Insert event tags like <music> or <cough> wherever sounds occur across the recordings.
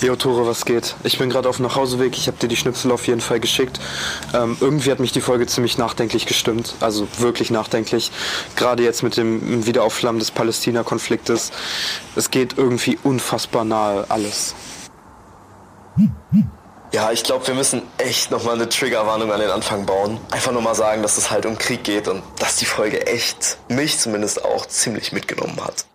Jo, Tore, was geht? Ich bin gerade auf dem Nachhauseweg. Ich habe dir die Schnipsel auf jeden Fall geschickt. Ähm, irgendwie hat mich die Folge ziemlich nachdenklich gestimmt. Also wirklich nachdenklich. Gerade jetzt mit dem Wiederaufflammen des Palästina-Konfliktes. Es geht irgendwie unfassbar nahe alles. Ja, ich glaube, wir müssen echt nochmal eine Triggerwarnung an den Anfang bauen. Einfach nur mal sagen, dass es halt um Krieg geht und dass die Folge echt mich zumindest auch ziemlich mitgenommen hat.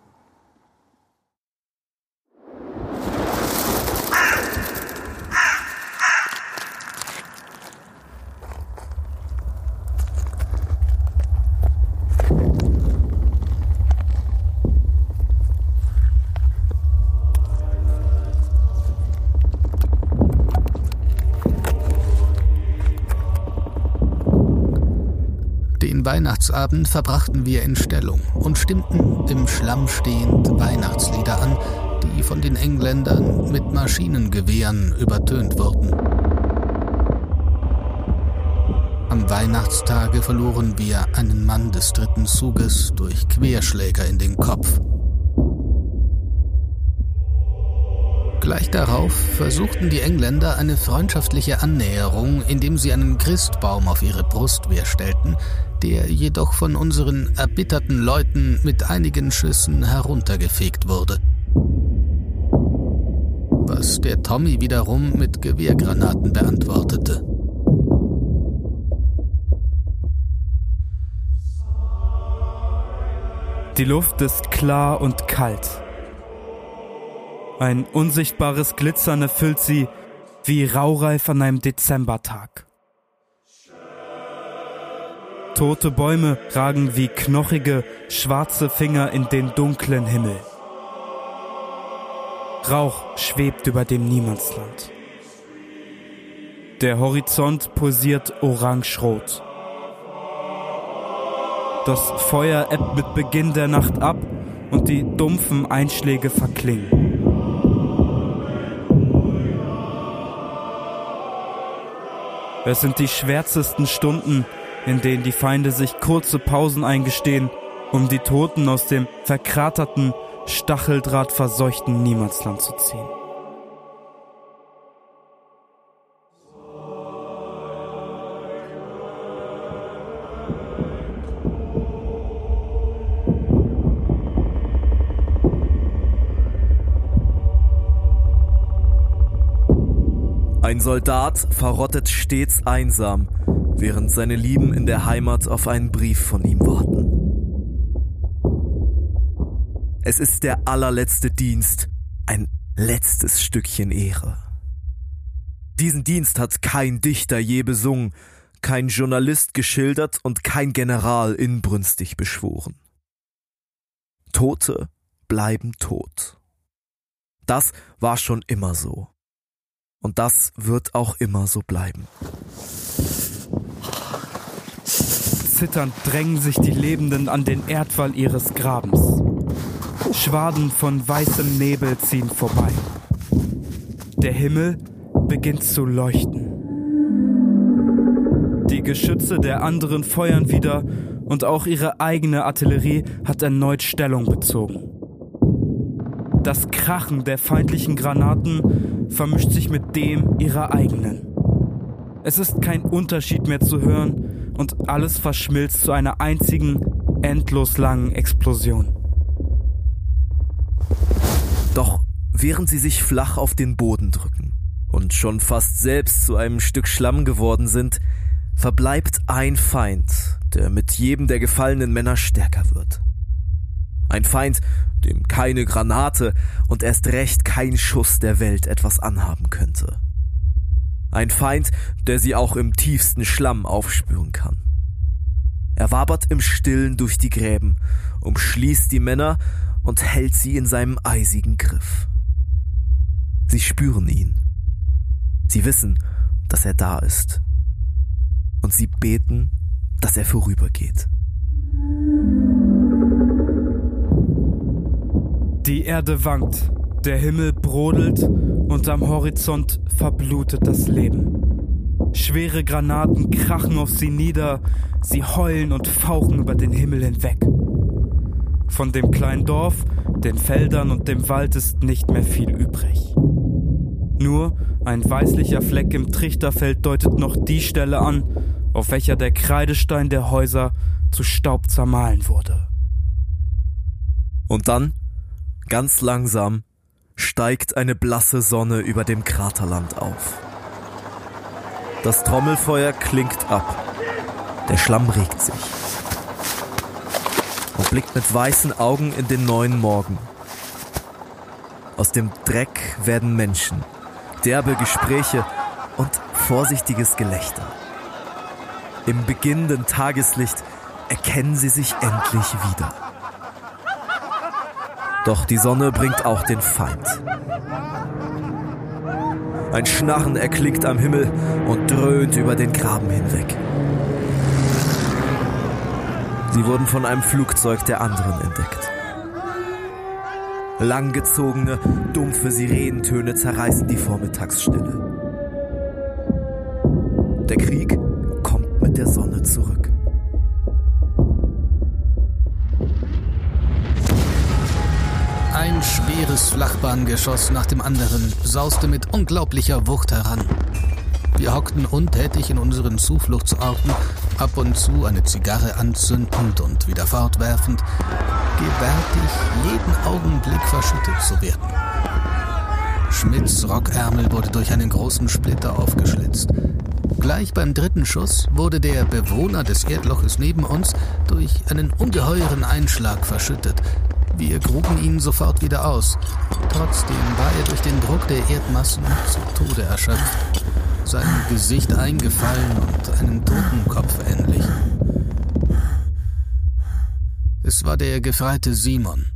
Weihnachtsabend verbrachten wir in Stellung und stimmten im Schlamm stehend Weihnachtslieder an, die von den Engländern mit Maschinengewehren übertönt wurden. Am Weihnachtstage verloren wir einen Mann des dritten Zuges durch Querschläger in den Kopf. Gleich darauf versuchten die Engländer eine freundschaftliche Annäherung, indem sie einen Christbaum auf ihre Brustwehr stellten, der jedoch von unseren erbitterten Leuten mit einigen Schüssen heruntergefegt wurde. Was der Tommy wiederum mit Gewehrgranaten beantwortete. Die Luft ist klar und kalt. Ein unsichtbares Glitzern erfüllt sie wie Raureif an einem Dezembertag. Tote Bäume ragen wie knochige, schwarze Finger in den dunklen Himmel. Rauch schwebt über dem Niemandsland. Der Horizont pulsiert orange-rot. Das Feuer ebbt mit Beginn der Nacht ab und die dumpfen Einschläge verklingen. Es sind die schwärzesten Stunden, in denen die Feinde sich kurze Pausen eingestehen, um die Toten aus dem verkraterten, stacheldrahtverseuchten Niemandsland zu ziehen. Ein Soldat verrottet stets einsam, während seine Lieben in der Heimat auf einen Brief von ihm warten. Es ist der allerletzte Dienst, ein letztes Stückchen Ehre. Diesen Dienst hat kein Dichter je besungen, kein Journalist geschildert und kein General inbrünstig beschworen. Tote bleiben tot. Das war schon immer so. Und das wird auch immer so bleiben. Zitternd drängen sich die Lebenden an den Erdwall ihres Grabens. Schwaden von weißem Nebel ziehen vorbei. Der Himmel beginnt zu leuchten. Die Geschütze der anderen feuern wieder und auch ihre eigene Artillerie hat erneut Stellung bezogen. Das Krachen der feindlichen Granaten vermischt sich mit dem ihrer eigenen. Es ist kein Unterschied mehr zu hören und alles verschmilzt zu einer einzigen, endlos langen Explosion. Doch während sie sich flach auf den Boden drücken und schon fast selbst zu einem Stück Schlamm geworden sind, verbleibt ein Feind, der mit jedem der gefallenen Männer stärker wird. Ein Feind, dem keine Granate und erst recht kein Schuss der Welt etwas anhaben könnte. Ein Feind, der sie auch im tiefsten Schlamm aufspüren kann. Er wabert im Stillen durch die Gräben, umschließt die Männer und hält sie in seinem eisigen Griff. Sie spüren ihn. Sie wissen, dass er da ist. Und sie beten, dass er vorübergeht. Die Erde wankt, der Himmel brodelt und am Horizont verblutet das Leben. Schwere Granaten krachen auf sie nieder, sie heulen und fauchen über den Himmel hinweg. Von dem kleinen Dorf Den Feldern und dem Wald ist nicht mehr viel übrig. Nur ein weißlicher Fleck im Trichterfeld deutet noch die Stelle an, auf welcher der Kreidestein der Häuser zu Staub zermahlen wurde. Und dann, ganz langsam, steigt eine blasse Sonne über dem Kraterland auf. Das Trommelfeuer klingt ab. Der Schlamm regt sich und blickt mit weißen Augen in den neuen Morgen. Aus dem Dreck werden Menschen, derbe Gespräche und vorsichtiges Gelächter. Im beginnenden Tageslicht erkennen sie sich endlich wieder. Doch die Sonne bringt auch den Feind. Ein Schnarren erklingt am Himmel und dröhnt über den Graben hinweg. Sie wurden von einem Flugzeug der anderen entdeckt. Langgezogene, dumpfe Sirenentöne zerreißen die Vormittagsstille. Der Krieg Flachbahngeschoss nach dem anderen sauste mit unglaublicher Wucht heran. Wir hockten untätig in unseren Zufluchtsorten, ab und zu eine Zigarre anzündend und wieder fortwerfend, gewärtig jeden Augenblick verschüttet zu werden. Schmidts Rockärmel wurde durch einen großen Splitter aufgeschlitzt. Gleich beim dritten Schuss wurde der Bewohner des Erdloches neben uns durch einen ungeheuren Einschlag verschüttet. Wir gruben ihn sofort wieder aus. Trotzdem war er durch den Druck der Erdmassen zu Tode erschöpft sein Gesicht eingefallen und einen Totenkopf ähnlich. Es war der Gefreite Simon.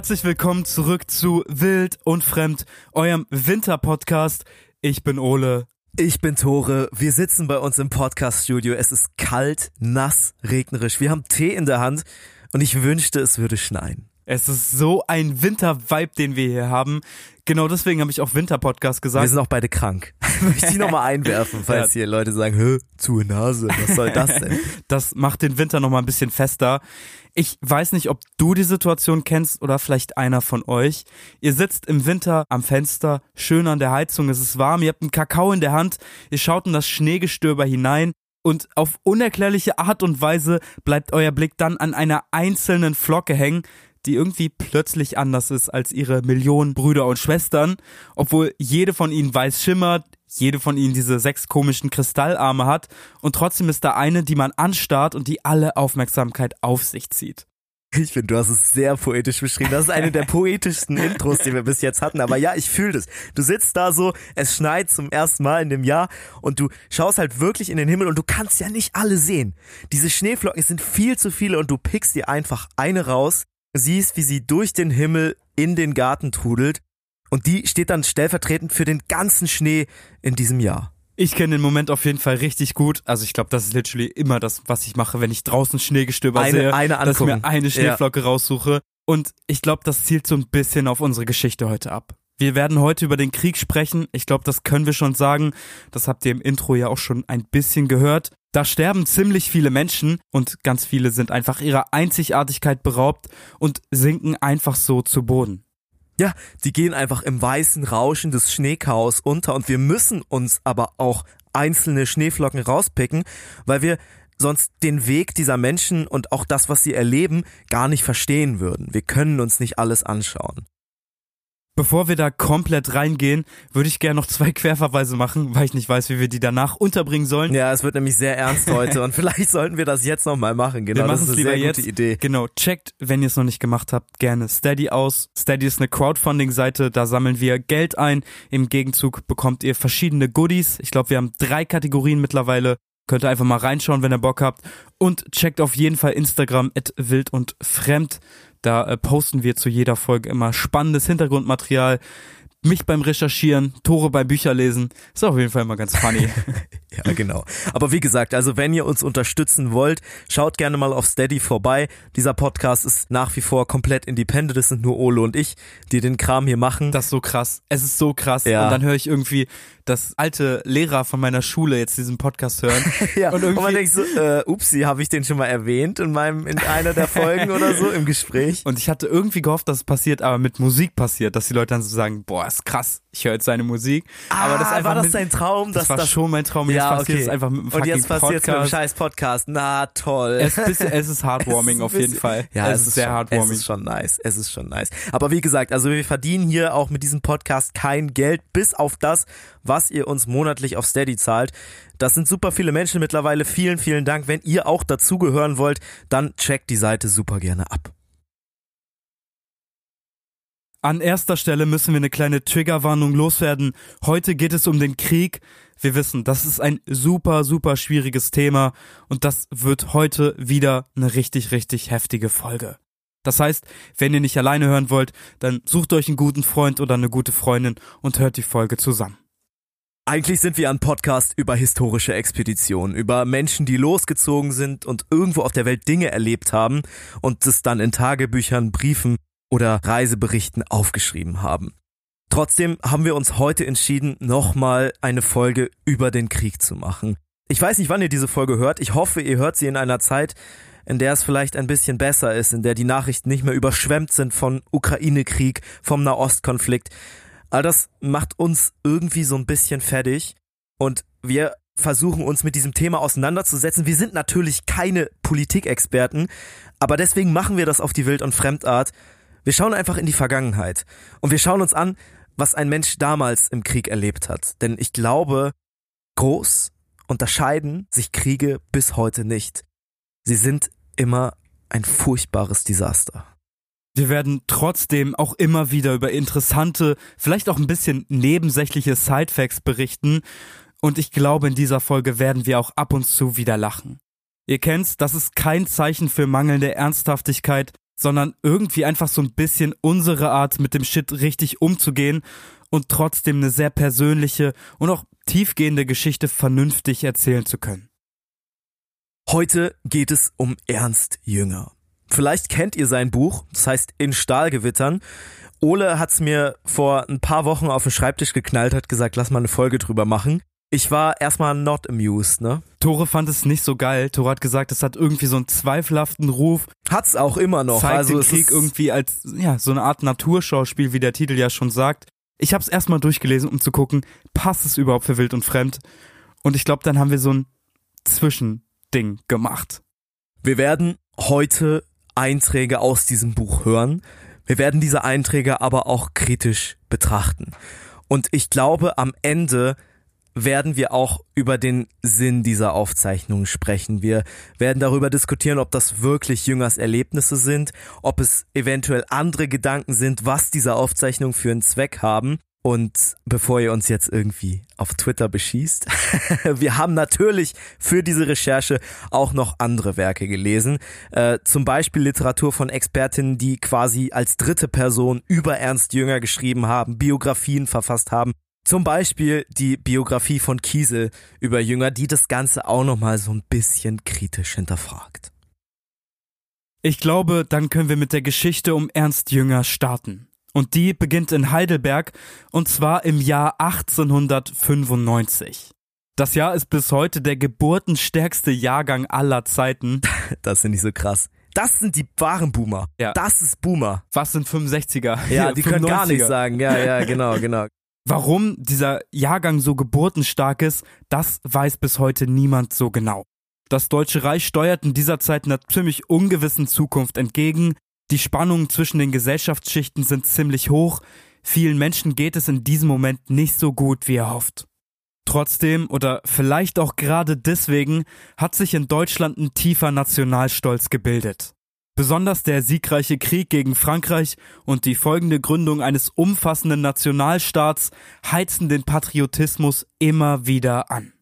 Herzlich willkommen zurück zu Wild und Fremd, eurem Winterpodcast. Ich bin Ole. Ich bin Tore. Wir sitzen bei uns im Podcaststudio. Es ist kalt, nass, regnerisch. Wir haben Tee in der Hand und ich wünschte, es würde schneien. Es ist so ein Winter-Vibe, den wir hier haben. Genau deswegen habe ich auch Winter-Podcast gesagt. Wir sind auch beide krank. <laughs> Möchte ich nochmal einwerfen, falls <laughs> hier Leute sagen, Hö, zu Nase, was soll das <laughs> denn? Das macht den Winter nochmal ein bisschen fester. Ich weiß nicht, ob du die Situation kennst oder vielleicht einer von euch. Ihr sitzt im Winter am Fenster, schön an der Heizung, es ist warm, ihr habt einen Kakao in der Hand, ihr schaut in das Schneegestöber hinein und auf unerklärliche Art und Weise bleibt euer Blick dann an einer einzelnen Flocke hängen, die irgendwie plötzlich anders ist als ihre Millionen Brüder und Schwestern, obwohl jede von ihnen weiß schimmert, jede von ihnen diese sechs komischen Kristallarme hat und trotzdem ist da eine, die man anstarrt und die alle Aufmerksamkeit auf sich zieht. Ich finde, du hast es sehr poetisch beschrieben. Das ist eine der <laughs> poetischsten Intros, die wir bis jetzt hatten. Aber ja, ich fühle das. Du sitzt da so, es schneit zum ersten Mal in dem Jahr und du schaust halt wirklich in den Himmel und du kannst ja nicht alle sehen. Diese Schneeflocken sind viel zu viele und du pickst dir einfach eine raus, siehst, wie sie durch den Himmel in den Garten trudelt und die steht dann stellvertretend für den ganzen Schnee in diesem Jahr. Ich kenne den Moment auf jeden Fall richtig gut. Also ich glaube, das ist literally immer das, was ich mache, wenn ich draußen Schneegestöber eine, sehe, eine dass ich mir eine Schneeflocke ja. raussuche. Und ich glaube, das zielt so ein bisschen auf unsere Geschichte heute ab. Wir werden heute über den Krieg sprechen. Ich glaube, das können wir schon sagen. Das habt ihr im Intro ja auch schon ein bisschen gehört. Da sterben ziemlich viele Menschen und ganz viele sind einfach ihrer Einzigartigkeit beraubt und sinken einfach so zu Boden. Ja, die gehen einfach im weißen Rauschen des Schneechaos unter und wir müssen uns aber auch einzelne Schneeflocken rauspicken, weil wir sonst den Weg dieser Menschen und auch das, was sie erleben, gar nicht verstehen würden. Wir können uns nicht alles anschauen. Bevor wir da komplett reingehen, würde ich gerne noch zwei <laughs> Querverweise machen, weil ich nicht weiß, wie wir die danach unterbringen sollen. Ja, es wird nämlich sehr ernst heute <laughs> und vielleicht sollten wir das jetzt nochmal machen. Genau, wir das ist eine sehr jetzt. gute Idee. Genau, checkt, wenn ihr es noch nicht gemacht habt, gerne Steady aus. Steady ist eine Crowdfunding-Seite, da sammeln wir Geld ein. Im Gegenzug bekommt ihr verschiedene Goodies. Ich glaube, wir haben drei Kategorien mittlerweile. Könnt ihr einfach mal reinschauen, wenn ihr Bock habt. Und checkt auf jeden Fall Instagram at wild und fremd. Da äh, posten wir zu jeder Folge immer spannendes Hintergrundmaterial. Mich beim Recherchieren, Tore beim Bücherlesen. Ist auf jeden Fall immer ganz funny. <laughs> ja, genau. Aber wie gesagt, also wenn ihr uns unterstützen wollt, schaut gerne mal auf Steady vorbei. Dieser Podcast ist nach wie vor komplett independent. Es sind nur Ole und ich, die den Kram hier machen. Das ist so krass. Es ist so krass. Ja. Und dann höre ich irgendwie, dass alte Lehrer von meiner Schule jetzt diesen Podcast hören. <laughs> ja, und und, irgendwie- man denkt so, äh, upsi, habe ich den schon mal erwähnt in meinem, in einer der Folgen oder so im Gespräch? <laughs> Und ich hatte irgendwie gehofft, dass es passiert, aber mit Musik passiert, dass die Leute dann so sagen, boah, ist krass, ich höre jetzt seine Musik. aber das Ah, war das mit, dein Traum? das dass war das schon mein Traum. Jetzt ja, passiert okay. es einfach mit einem Und jetzt fucking passiert's mit dem scheiß Podcast. Na toll. Es ist, bisschen, es ist heartwarming <laughs> Es ist auf jeden Fall. Ja, es, ist sehr schon, heartwarming. Es ist schon nice. Es ist schon nice. Aber wie gesagt, also wir verdienen hier auch mit diesem Podcast kein Geld, bis auf das, was ihr uns monatlich auf Steady zahlt. Das sind super viele Menschen mittlerweile. Vielen, vielen Dank. Wenn ihr auch dazugehören wollt, dann checkt die Seite super gerne ab. An erster Stelle müssen wir eine kleine Triggerwarnung loswerden. Heute geht es um den Krieg. Wir wissen, das ist ein super, super schwieriges Thema und das wird heute wieder eine richtig, richtig heftige Folge. Das heißt, wenn ihr nicht alleine hören wollt, dann sucht euch einen guten Freund oder eine gute Freundin und hört die Folge zusammen. Eigentlich sind wir ein Podcast über historische Expeditionen, über Menschen, die losgezogen sind und irgendwo auf der Welt Dinge erlebt haben und es dann in Tagebüchern, Briefen oder Reiseberichten aufgeschrieben haben. Trotzdem haben wir uns heute entschieden, nochmal eine Folge über den Krieg zu machen. Ich weiß nicht, wann ihr diese Folge hört. Ich hoffe, ihr hört sie in einer Zeit, in der es vielleicht ein bisschen besser ist, in der die Nachrichten nicht mehr überschwemmt sind von Ukraine-Krieg, vom Nahostkonflikt. All das macht uns irgendwie so ein bisschen fertig und wir versuchen uns mit diesem Thema auseinanderzusetzen. Wir sind natürlich keine Politikexperten, aber deswegen machen wir das auf die Wild- und Fremdart. Wir schauen einfach in die Vergangenheit und wir schauen uns an, was ein Mensch damals im Krieg erlebt hat. Denn ich glaube, groß unterscheiden sich Kriege bis heute nicht. Sie sind immer ein furchtbares Desaster. Wir werden trotzdem auch immer wieder über interessante, vielleicht auch ein bisschen nebensächliche Sidefacts berichten und ich glaube, in dieser Folge werden wir auch ab und zu wieder lachen. Ihr kennt's, das ist kein Zeichen für mangelnde Ernsthaftigkeit, sondern irgendwie einfach so ein bisschen unsere Art, mit dem Shit richtig umzugehen und trotzdem eine sehr persönliche und auch tiefgehende Geschichte vernünftig erzählen zu können. Heute geht es um Ernst Jünger. Vielleicht kennt ihr sein Buch, das heißt In Stahlgewittern. Ole hat's mir vor ein paar Wochen auf den Schreibtisch geknallt, hat gesagt, lass mal eine Folge drüber machen. Ich war erstmal not amused, ne? Tore fand es nicht so geil. Tore hat gesagt, es hat irgendwie so einen zweifelhaften Ruf. Hat's auch immer noch. zeigt also den Krieg irgendwie als ja so eine Art Naturschauspiel, wie der Titel ja schon sagt. Ich habe es erstmal durchgelesen, um zu gucken, passt es überhaupt für wild und fremd? Und ich glaube, dann haben wir so ein Zwischending gemacht. Wir werden heute Einträge aus diesem Buch hören. Wir werden diese Einträge aber auch kritisch betrachten. Und ich glaube, am Ende werden wir auch über den Sinn dieser Aufzeichnungen sprechen. Wir werden darüber diskutieren, ob das wirklich Jüngers Erlebnisse sind, ob es eventuell andere Gedanken sind, was diese Aufzeichnungen für einen Zweck haben. Und bevor ihr uns jetzt irgendwie auf Twitter beschießt, <laughs> wir haben natürlich für diese Recherche auch noch andere Werke gelesen. Äh, zum Beispiel Literatur von Expertinnen, die quasi als dritte Person über Ernst Jünger geschrieben haben, Biografien verfasst haben. Zum Beispiel die Biografie von Kiesel über Jünger, die das Ganze auch nochmal so ein bisschen kritisch hinterfragt. Ich glaube, dann können wir mit der Geschichte um Ernst Jünger starten. Und die beginnt in Heidelberg und zwar im Jahr 1895. Das Jahr ist bis heute der geburtenstärkste Jahrgang aller Zeiten. <laughs> Das sind nicht so krass. Das sind die wahren Boomer. Ja. Das ist Boomer. Was sind 65er? Ja, <laughs> die können gar 95er. nicht sagen. Ja, ja, genau, genau. Warum dieser Jahrgang so geburtenstark ist, das weiß bis heute niemand so genau. Das Deutsche Reich steuert in dieser Zeit einer ziemlich ungewissen Zukunft entgegen. Die Spannungen zwischen den Gesellschaftsschichten sind ziemlich hoch. Vielen Menschen geht es in diesem Moment nicht so gut, wie er hofft. Trotzdem oder vielleicht auch gerade deswegen hat sich in Deutschland ein tiefer Nationalstolz gebildet. Besonders der siegreiche Krieg gegen Frankreich und die folgende Gründung eines umfassenden Nationalstaats heizen den Patriotismus immer wieder an.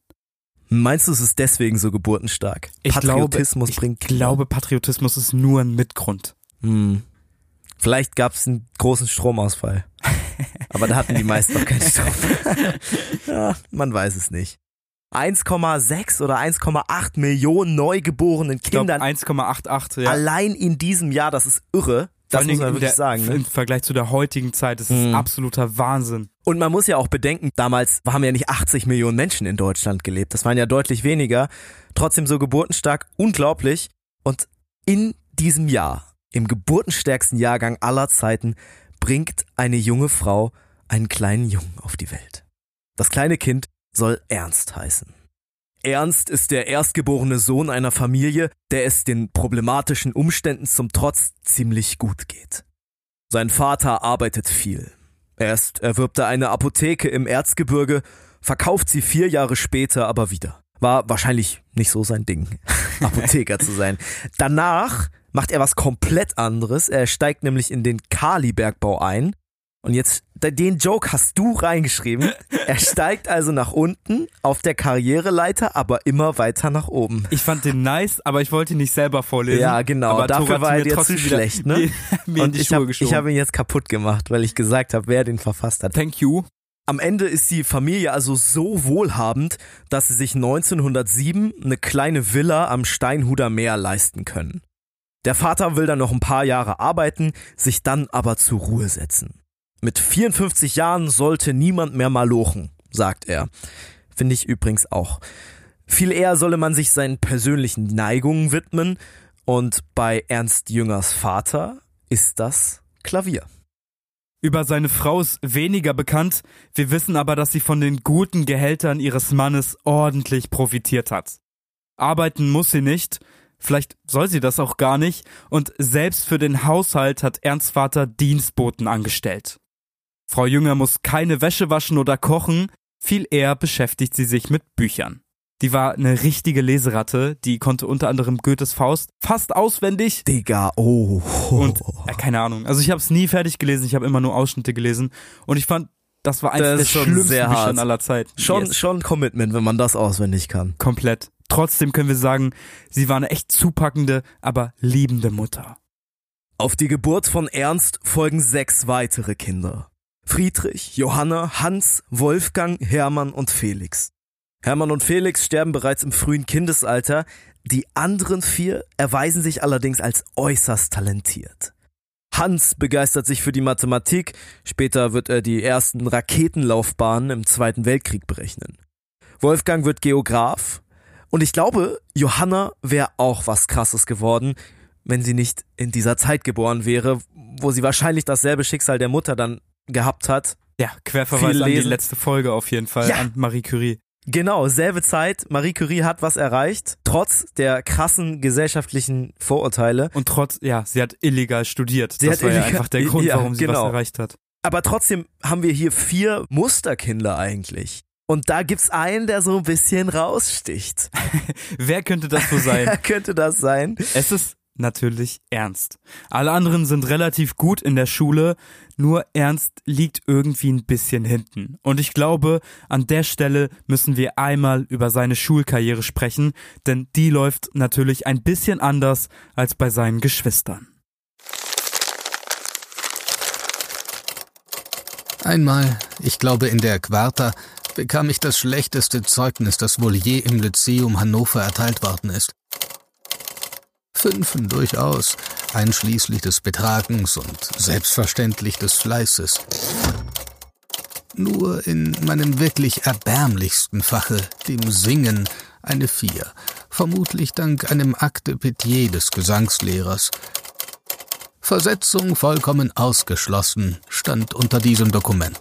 Meinst du, es ist deswegen so geburtenstark? Ich Patriotismus glaube, bringt ich glaube, Patriotismus ist nur ein Mitgrund. Hm. Vielleicht gab es einen großen Stromausfall. <laughs> Aber da hatten die meisten noch keinen Stoff. <laughs> ja, man weiß es nicht. 1,6 oder 1,8 Millionen neugeborenen Kindern. 1,88, ja. Allein in diesem Jahr, das ist irre. Das muss man wirklich der, sagen. Ne? Im Vergleich zu der heutigen Zeit ist es Mhm. absoluter Wahnsinn. Und man muss ja auch bedenken, damals haben ja nicht 80 Millionen Menschen in Deutschland gelebt. Das waren ja deutlich weniger. Trotzdem so geburtenstark, unglaublich. Und in diesem Jahr, im geburtenstärksten Jahrgang aller Zeiten, bringt eine junge Frau einen kleinen Jungen auf die Welt. Das kleine Kind soll Ernst heißen. Ernst ist der erstgeborene Sohn einer Familie, der es den problematischen Umständen zum Trotz ziemlich gut geht. Sein Vater arbeitet viel. Erst erwirbt er eine Apotheke im Erzgebirge, verkauft sie vier Jahre später aber wieder. War wahrscheinlich nicht so sein Ding, <laughs> Apotheker zu sein. Danach macht er was komplett anderes. Er steigt nämlich in den Kalibergbau ein. Und jetzt, den Joke hast du reingeschrieben. <laughs> Er steigt also nach unten auf der Karriereleiter, aber immer weiter nach oben. Ich fand den nice, aber ich wollte ihn nicht selber vorlesen. Ja, genau. Aber Dafür war er dir zu schlecht, ne? <laughs> Mir, Und ich habe hab ihn jetzt kaputt gemacht, weil ich gesagt habe, wer den verfasst hat. Thank you. Am Ende ist die Familie also so wohlhabend, dass sie sich 1907 eine kleine Villa am Steinhuder Meer leisten können. Der Vater will dann noch ein paar Jahre arbeiten, sich dann aber zur Ruhe setzen. Mit 54 Jahren sollte niemand mehr malochen, sagt er. Finde ich übrigens auch. Viel eher solle man sich seinen persönlichen Neigungen widmen und bei Ernst Jüngers Vater ist das Klavier. Über seine Frau ist weniger bekannt. Wir wissen aber, dass sie von den guten Gehältern ihres Mannes ordentlich profitiert hat. Arbeiten muss sie nicht, vielleicht soll sie das auch gar nicht, und selbst für den Haushalt hat Ernst Vater Dienstboten angestellt. Frau Jünger muss keine Wäsche waschen oder kochen, viel eher beschäftigt sie sich mit Büchern. Die war eine richtige Leseratte, die konnte unter anderem Goethes Faust fast auswendig Digga, oh. und äh, keine Ahnung. Also ich habe es nie fertig gelesen, ich habe immer nur Ausschnitte gelesen und ich fand, das war eines Das der schon schlimmsten sehr Bücher hart. aller Zeiten. Schon, Yes. schon Commitment, wenn man das auswendig kann. komplett. Trotzdem können wir sagen, sie war eine echt zupackende, aber liebende Mutter. Auf die Geburt von Ernst folgen sechs weitere Kinder. Friedrich, Johanna, Hans, Wolfgang, Hermann und Felix. Hermann und Felix sterben bereits im frühen Kindesalter. Die anderen vier erweisen sich allerdings als äußerst talentiert. Hans begeistert sich für die Mathematik, später wird er die ersten Raketenlaufbahnen im Zweiten Weltkrieg berechnen. Wolfgang wird Geograf und ich glaube, Johanna wäre auch was krasses geworden, wenn sie nicht in dieser Zeit geboren wäre, wo sie wahrscheinlich dasselbe Schicksal der Mutter dann gehabt hat. Ja, Querverweis Viel an die letzte Folge auf jeden Fall, Ja. an Marie Curie. Genau, selbe Zeit, Marie Curie hat was erreicht, trotz der krassen gesellschaftlichen Vorurteile. Und trotz, ja, sie hat illegal studiert. Sie das hat war ja illegal- einfach der Grund, ja, warum sie genau. was erreicht hat. Aber trotzdem haben wir hier vier Musterkinder eigentlich. Und da gibt's einen, der so ein bisschen raussticht. <laughs> Wer könnte das so <laughs> Wer sein? könnte das sein? es ist natürlich Ernst. Alle anderen sind relativ gut in der Schule, nur Ernst liegt irgendwie ein bisschen hinten. Und ich glaube, an der Stelle müssen wir einmal über seine Schulkarriere sprechen, denn die läuft natürlich ein bisschen anders als bei seinen Geschwistern. Einmal, ich glaube in der Quarta, bekam ich das schlechteste Zeugnis, das wohl je im Lyzeum Hannover erteilt worden ist. Fünfen durchaus, einschließlich des Betragens und selbstverständlich des Fleißes. Nur in meinem wirklich erbärmlichsten Fache, dem Singen, eine Vier, vermutlich dank einem Akte Pitié des Gesangslehrers. Versetzung vollkommen ausgeschlossen, stand unter diesem Dokument.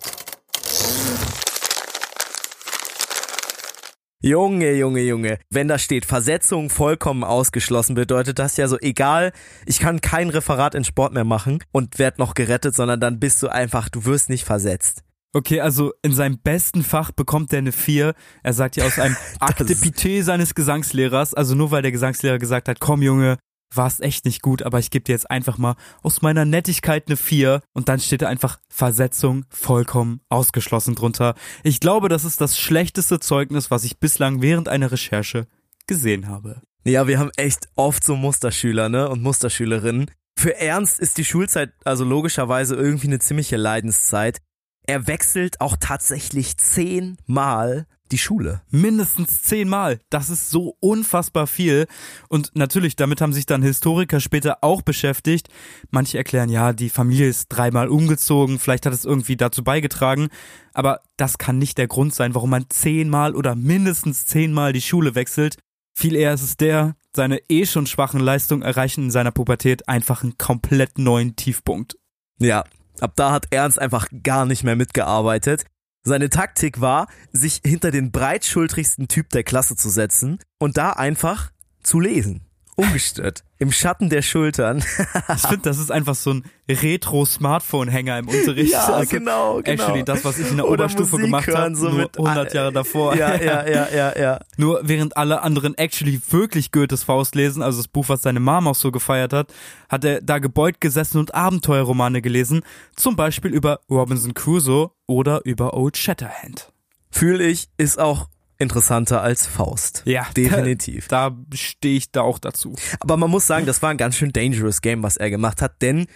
Junge, Junge, Junge. Wenn da steht, Versetzung vollkommen ausgeschlossen, bedeutet das ja so, egal, ich kann kein Referat in Sport mehr machen und werd noch gerettet, sondern dann bist du einfach, du wirst nicht versetzt. Okay, also in seinem besten Fach bekommt er eine 4. Er sagt ja aus einem <laughs> Akte Pité seines Gesangslehrers, also nur weil der Gesangslehrer gesagt hat, komm Junge, warst echt nicht gut, aber ich gebe dir jetzt einfach mal aus meiner Nettigkeit eine 4 und dann steht da einfach Versetzung vollkommen ausgeschlossen drunter. Ich glaube, das ist das schlechteste Zeugnis, was ich bislang während einer Recherche gesehen habe. Ja, wir haben echt oft so Musterschüler, ne, und Musterschülerinnen. Für Ernst ist die Schulzeit also logischerweise irgendwie eine ziemliche Leidenszeit. er wechselt auch tatsächlich zehnmal die Schule. Mindestens zehnmal. Das ist so unfassbar viel. Und natürlich, damit haben sich dann Historiker später auch beschäftigt. Manche erklären, ja, die Familie ist dreimal umgezogen, vielleicht hat es irgendwie dazu beigetragen. Aber das kann nicht der Grund sein, warum man zehnmal oder mindestens zehnmal die Schule wechselt. Viel eher ist es der, seine eh schon schwachen Leistungen erreichen in seiner Pubertät einfach einen komplett neuen Tiefpunkt. Ja, ab da hat Ernst einfach gar nicht mehr mitgearbeitet. Seine Taktik war, sich hinter den breitschultrigsten Typ der Klasse zu setzen und da einfach zu lesen. Ungestört. Im Schatten der Schultern. <laughs> ich finde, das ist einfach so ein Retro-Smartphone-Hänger im Unterricht. Ja, also genau, genau. Actually, das, was ich in der Oder Oberstufe Musik gemacht habe, so nur mit, 100 Jahre davor. Ja, ja, <laughs> ja, ja, ja. Nur während alle anderen actually wirklich Goethes Faust lesen, also das Buch, was seine Mom auch so gefeiert hat, hat er da gebeugt gesessen und Abenteuerromane gelesen, zum Beispiel über Robinson Crusoe oder über Old Shatterhand. Fühl ich, ist auch interessanter als Faust. Ja, <laughs> definitiv. Da, da stehe ich da auch dazu. Aber man muss sagen, das war ein ganz schön dangerous Game, was er gemacht hat, denn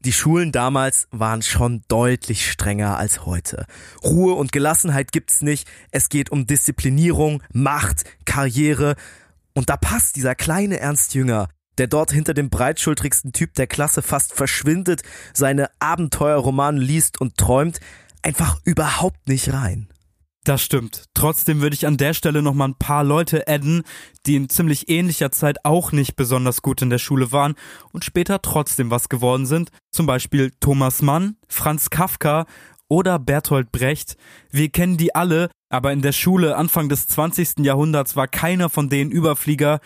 die Schulen damals waren schon deutlich strenger als heute. Ruhe und Gelassenheit gibt's nicht. Es geht um Disziplinierung, Macht, Karriere. Und da passt dieser kleine Ernst Jünger, der dort hinter dem breitschultrigsten Typ der Klasse fast verschwindet, seine Abenteuerromane liest und träumt, einfach überhaupt nicht rein. Das stimmt. Trotzdem würde ich an der Stelle noch mal ein paar Leute adden, die in ziemlich ähnlicher Zeit auch nicht besonders gut in der Schule waren und später trotzdem was geworden sind. Zum Beispiel Thomas Mann, Franz Kafka oder Bertolt Brecht. Wir kennen die alle, aber in der Schule Anfang des 20. Jahrhunderts war keiner von denen Überflieger,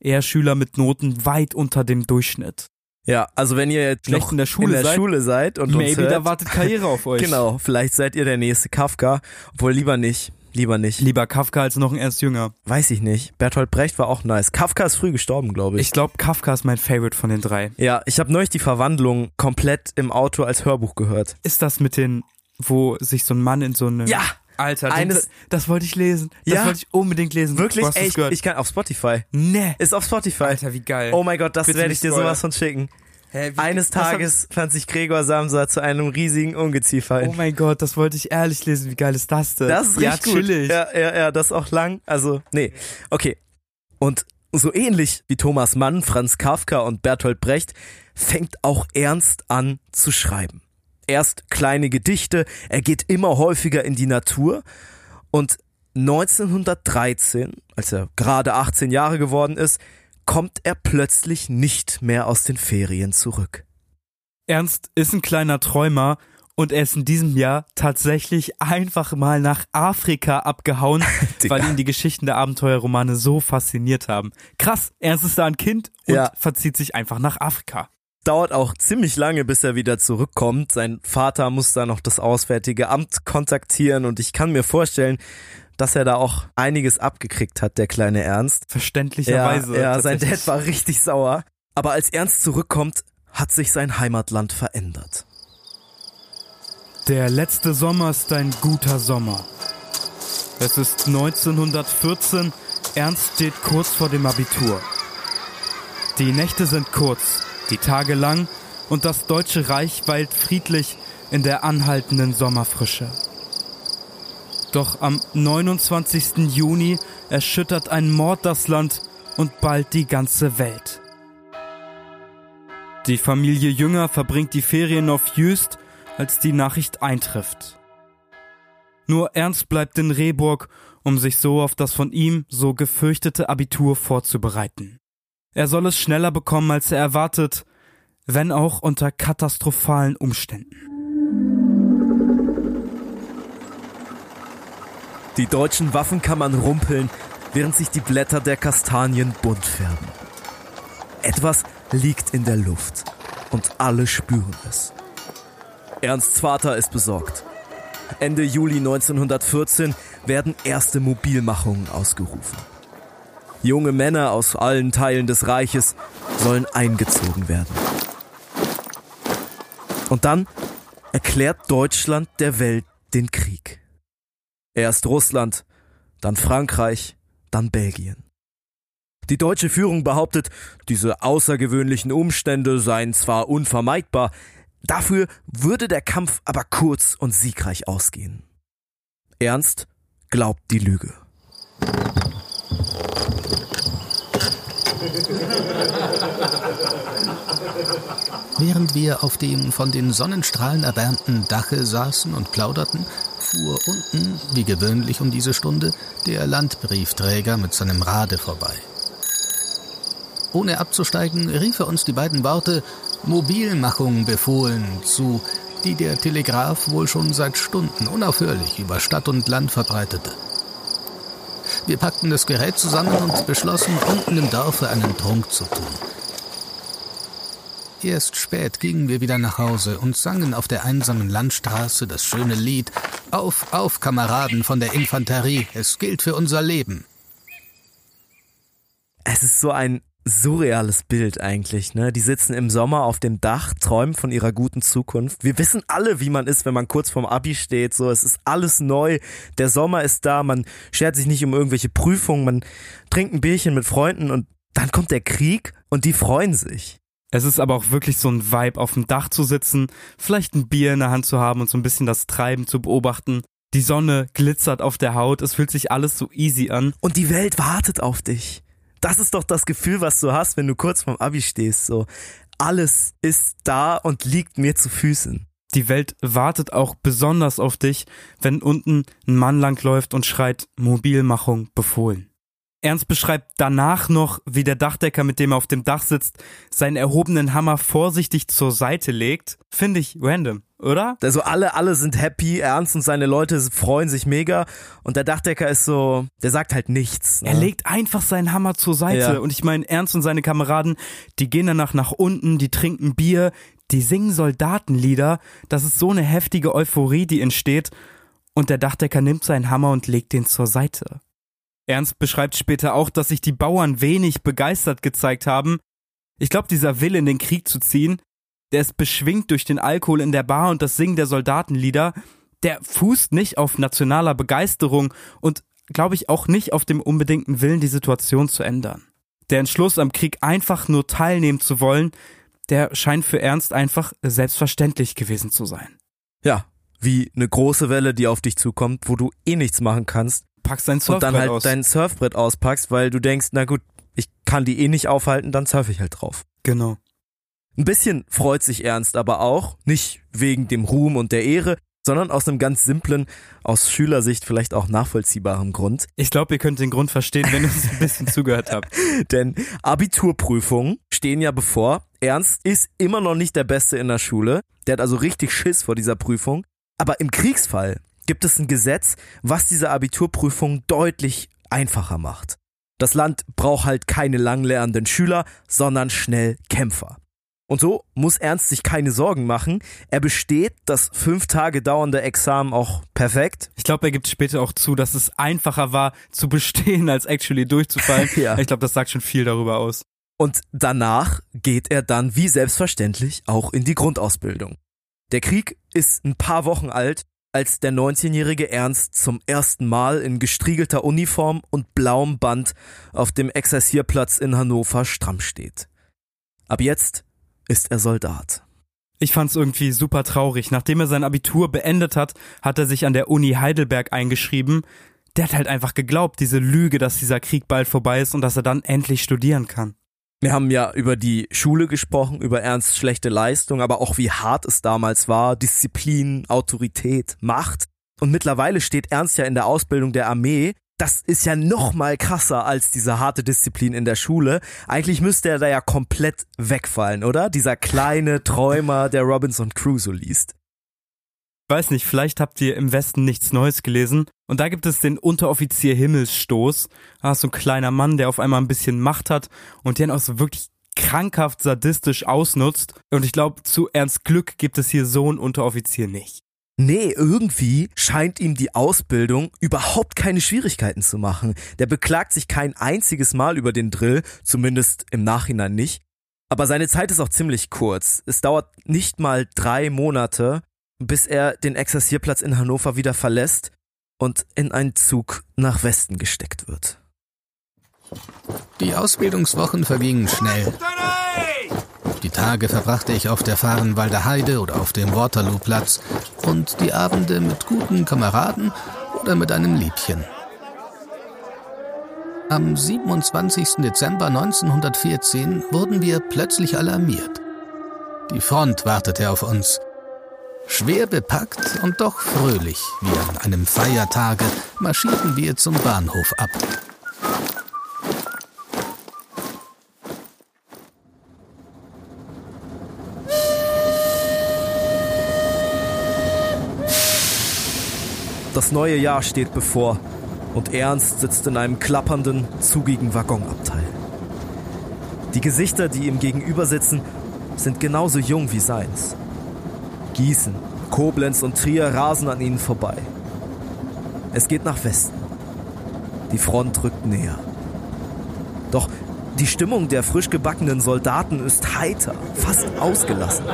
eher Schüler mit Noten weit unter dem Durchschnitt. Ja, also wenn ihr jetzt Schlecht noch in der Schule in der seid, Schule seid und Maybe uns hört, da wartet Karriere auf <laughs> euch. Genau, vielleicht seid ihr der nächste Kafka, obwohl lieber nicht, lieber nicht. Lieber Kafka als noch ein Ernst Jünger. Weiß ich nicht. Bertolt Brecht war auch nice. Kafka ist früh gestorben, glaube ich. Ich glaube, Kafka ist mein Favorite von den drei. Ja, ich habe neulich die Verwandlung komplett im Auto als Hörbuch gehört. Ist das mit den, wo sich so ein Mann in so eine Ja, Alter, Eines- das, das wollte ich lesen. Das Ja? wollte ich unbedingt lesen. wirklich? Ey, ich, ich kann auf Spotify. nee. Ist auf Spotify. Alter, wie geil. Oh mein Gott, das Bitte werde ich dir spoilern. sowas von schicken. Hä, wie- Eines das hab- Tages pflanzt sich Gregor Samsa zu einem riesigen Ungeziefer Oh ein. mein Gott, das wollte ich ehrlich lesen. Wie geil ist das denn? Das ist ja, richtig gut. chillig. Ja, ja, ja, das ist auch lang. Also, nee. Okay. Und so ähnlich wie Thomas Mann, Franz Kafka und Bertolt Brecht fängt auch Ernst an zu schreiben. Erst kleine Gedichte, er geht immer häufiger in die Natur und 1913, als er gerade 18 Jahre geworden ist, kommt er plötzlich nicht mehr aus den Ferien zurück. Ernst ist ein kleiner Träumer und er ist in diesem Jahr tatsächlich einfach mal nach Afrika abgehauen, <laughs> weil ihn die Geschichten der Abenteuerromane so fasziniert haben. Krass, Ernst ist da ein Kind und Ja. verzieht sich einfach nach Afrika. Dauert auch ziemlich lange, bis er wieder zurückkommt. Sein Vater muss da noch das Auswärtige Amt kontaktieren und ich kann mir vorstellen, dass er da auch einiges abgekriegt hat, der kleine Ernst. Verständlicherweise. ja, ja sein. Dad war richtig sauer. Aber als Ernst zurückkommt, hat sich sein Heimatland verändert. Der letzte Sommer ist ein guter Sommer. Es ist 1914, Ernst steht kurz vor dem Abitur. Die Nächte sind kurz, die Tage lang und das Deutsche Reich weilt friedlich in der anhaltenden Sommerfrische. Doch am 29. Juni erschüttert ein Mord das Land und bald die ganze Welt. Die Familie Jünger verbringt die Ferien auf Jüst, als die Nachricht eintrifft. Nur Ernst bleibt in Rehburg, um sich so auf das von ihm so gefürchtete Abitur vorzubereiten. Er soll es schneller bekommen, als er erwartet, wenn auch unter katastrophalen Umständen. Die deutschen Waffenkammern rumpeln, während sich die Blätter der Kastanien bunt färben. Etwas liegt in der Luft und alle spüren es. Ernsts Vater ist besorgt. Ende Juli 1914 werden erste Mobilmachungen ausgerufen. Junge Männer aus allen Teilen des Reiches sollen eingezogen werden. Und dann erklärt Deutschland der Welt den Krieg. Erst Russland, dann Frankreich, dann Belgien. Die deutsche Führung behauptet, diese außergewöhnlichen Umstände seien zwar unvermeidbar, Dafür würde der Kampf aber kurz und siegreich ausgehen. Ernst glaubt die Lüge. Während wir auf dem von den Sonnenstrahlen erwärmten Dache saßen und plauderten, fuhr unten, wie gewöhnlich um diese Stunde, der Landbriefträger mit seinem Rade vorbei. Ohne abzusteigen, rief er uns die beiden Worte Mobilmachung befohlen zu, die der Telegraph wohl schon seit Stunden unaufhörlich über Stadt und Land verbreitete. Wir packten das Gerät zusammen und beschlossen, unten im Dorfe einen Trunk zu tun. Erst spät gingen wir wieder nach Hause und sangen auf der einsamen Landstraße das schöne Lied Auf, auf, Kameraden von der Infanterie, es gilt für unser Leben. Es ist so ein surreales Bild eigentlich, ne? Die sitzen im Sommer auf dem Dach, träumen von ihrer guten Zukunft. Wir wissen alle, wie man ist, wenn man kurz vorm Abi steht. So, es ist alles neu. Der Sommer ist da. Man schert sich nicht um irgendwelche Prüfungen. Man trinkt ein Bierchen mit Freunden und dann kommt der Krieg und die freuen sich. Es ist aber auch wirklich so ein Vibe, auf dem Dach zu sitzen, vielleicht ein Bier in der Hand zu haben und so ein bisschen das Treiben zu beobachten. Die Sonne glitzert auf der Haut, es fühlt sich alles so easy an. Und die Welt wartet auf dich. Das ist doch das Gefühl, was du hast, wenn du kurz vorm Abi stehst. So, alles ist da und liegt mir zu Füßen. Die Welt wartet auch besonders auf dich, wenn unten ein Mann langläuft und schreit Mobilmachung befohlen. Ernst beschreibt danach noch, wie der Dachdecker, mit dem er auf dem Dach sitzt, seinen erhobenen Hammer vorsichtig zur Seite legt. Finde ich random, oder? Also alle, alle sind happy, Ernst und seine Leute freuen sich mega und der Dachdecker ist so, der sagt halt nichts. Ne? Er legt einfach seinen Hammer zur Seite ja. und ich meine, Ernst und seine Kameraden, die gehen danach nach unten, die trinken Bier, die singen Soldatenlieder, das ist so eine heftige Euphorie, die entsteht und der Dachdecker nimmt seinen Hammer und legt den zur Seite. Ernst beschreibt später auch, dass sich die Bauern wenig begeistert gezeigt haben. Ich glaube, dieser Wille in den Krieg zu ziehen, der ist beschwingt durch den Alkohol in der Bar und das Singen der Soldatenlieder, der fußt nicht auf nationaler Begeisterung und glaube ich auch nicht auf dem unbedingten Willen, die Situation zu ändern. Der Entschluss am Krieg einfach nur teilnehmen zu wollen, der scheint für Ernst einfach selbstverständlich gewesen zu sein. Ja, wie eine große Welle, die auf dich zukommt, wo du eh nichts machen kannst packst dein Surfbrett und dann halt aus. dein Surfbrett auspackst, weil du denkst, na gut, ich kann die eh nicht aufhalten, dann surfe ich halt drauf. Genau. Ein bisschen freut sich Ernst aber auch, nicht wegen dem Ruhm und der Ehre, sondern aus einem ganz simplen, aus Schülersicht vielleicht auch nachvollziehbaren Grund. Ich glaube, ihr könnt den Grund verstehen, wenn ihr uns ein bisschen <laughs> zugehört habt. Denn Abiturprüfungen stehen ja bevor. Ernst ist immer noch nicht der Beste in der Schule. Der hat also richtig Schiss vor dieser Prüfung. Aber im Kriegsfall gibt es ein Gesetz, was diese Abiturprüfung deutlich einfacher macht. Das Land braucht halt keine langlernenden Schüler, sondern schnell Kämpfer. Und so muss Ernst sich keine Sorgen machen. Er besteht das fünf Tage dauernde Examen auch perfekt. Ich glaube, er gibt später auch zu, dass es einfacher war zu bestehen, als actually durchzufallen. <laughs> ja. Ich glaube, das sagt schon viel darüber aus. Und danach geht er dann wie selbstverständlich auch in die Grundausbildung. Der Krieg ist ein paar Wochen alt als der 19-jährige Ernst zum ersten Mal in gestriegelter Uniform und blauem Band auf dem Exerzierplatz in Hannover stramm steht. Ab jetzt ist er Soldat. Ich fand's irgendwie super traurig. Nachdem er sein Abitur beendet hat, hat er sich an der Uni Heidelberg eingeschrieben. Der hat halt einfach geglaubt, diese Lüge, dass dieser Krieg bald vorbei ist und dass er dann endlich studieren kann. Wir haben ja über die Schule gesprochen, über Ernst schlechte Leistung, aber auch wie hart es damals war, Disziplin, Autorität, Macht. Und mittlerweile steht Ernst ja in der Ausbildung der Armee. Das ist ja noch mal krasser als diese harte Disziplin in der Schule. Eigentlich müsste er da ja komplett wegfallen, oder? Dieser kleine Träumer, der Robinson Crusoe liest weiß nicht, vielleicht habt ihr im Westen nichts Neues gelesen. Und da gibt es den Unteroffizier Himmelsstoß. Da ist so ein kleiner Mann, der auf einmal ein bisschen Macht hat und den auch so wirklich krankhaft sadistisch ausnutzt. Und ich glaube, zu Ernst Glück gibt es hier so einen Unteroffizier nicht. Nee, irgendwie scheint ihm die Ausbildung überhaupt keine Schwierigkeiten zu machen. Der beklagt sich kein einziges Mal über den Drill, zumindest im Nachhinein nicht. Aber seine Zeit ist auch ziemlich kurz. Es dauert nicht mal drei Monate, bis er den Exerzierplatz in Hannover wieder verlässt und in einen Zug nach Westen gesteckt wird. Die Ausbildungswochen vergingen schnell. Die Tage verbrachte ich auf der Fahrenwalder Heide oder auf dem Waterloo-Platz und die Abende mit guten Kameraden oder mit einem Liebchen. Am 27. Dezember 1914 wurden wir plötzlich alarmiert. Die Front wartete auf uns. Schwer bepackt und doch fröhlich, wie an einem Feiertage, marschierten wir zum Bahnhof ab. Das neue Jahr steht bevor und Ernst sitzt in einem klappernden, zugigen Waggonabteil. Die Gesichter, die ihm gegenüber sitzen, sind genauso jung wie seins. Gießen, Koblenz und Trier rasen an ihnen vorbei. Es geht nach Westen. Die Front rückt näher. Doch die Stimmung der frisch gebackenen Soldaten ist heiter, fast ausgelassen.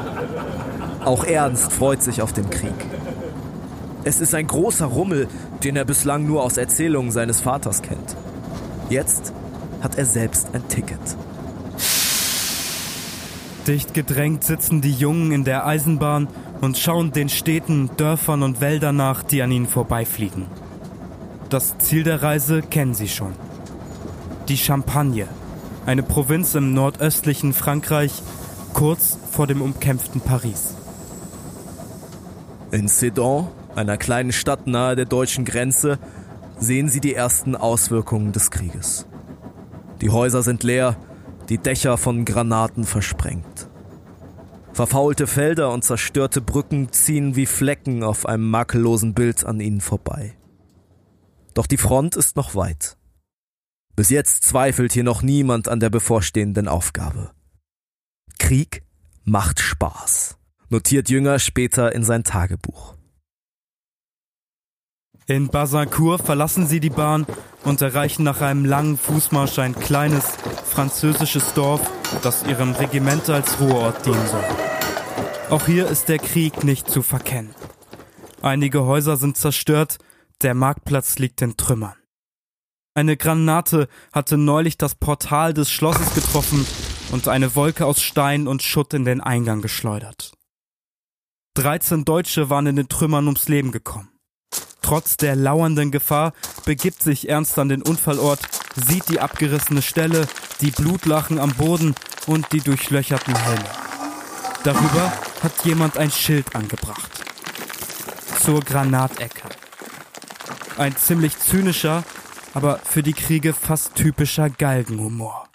Auch Ernst freut sich auf den Krieg. Es ist ein großer Rummel, den er bislang nur aus Erzählungen seines Vaters kennt. Jetzt hat er selbst ein Ticket. Dicht gedrängt sitzen die Jungen in der Eisenbahn und schauen den Städten, Dörfern und Wäldern nach, die an ihnen vorbeifliegen. Das Ziel der Reise kennen sie schon. Die Champagne, eine Provinz im nordöstlichen Frankreich, kurz vor dem umkämpften Paris. In Sedan einer kleinen Stadt nahe der deutschen Grenze, sehen sie die ersten Auswirkungen des Krieges. Die Häuser sind leer, die Dächer von Granaten versprengt. Verfaulte Felder und zerstörte Brücken ziehen wie Flecken auf einem makellosen Bild an ihnen vorbei. Doch die Front ist noch weit. Bis jetzt zweifelt hier noch niemand an der bevorstehenden Aufgabe. Krieg macht Spaß, notiert Jünger später in sein Tagebuch. In Basancourt verlassen sie die Bahn und erreichen nach einem langen Fußmarsch ein kleines französisches Dorf, das ihrem Regiment als Ruheort dienen soll. Auch hier ist der Krieg nicht zu verkennen. Einige Häuser sind zerstört, der Marktplatz liegt in Trümmern. Eine Granate hatte neulich das Portal des Schlosses getroffen und eine Wolke aus Stein und Schutt in den Eingang geschleudert. 13 Deutsche waren in den Trümmern ums Leben gekommen. Trotz der lauernden Gefahr begibt sich Ernst an den Unfallort, sieht die abgerissene Stelle, die Blutlachen am Boden und die durchlöcherten Helme. Darüber hat jemand ein Schild angebracht. Zur Granatecke. Ein ziemlich zynischer, aber für die Kriege fast typischer Galgenhumor.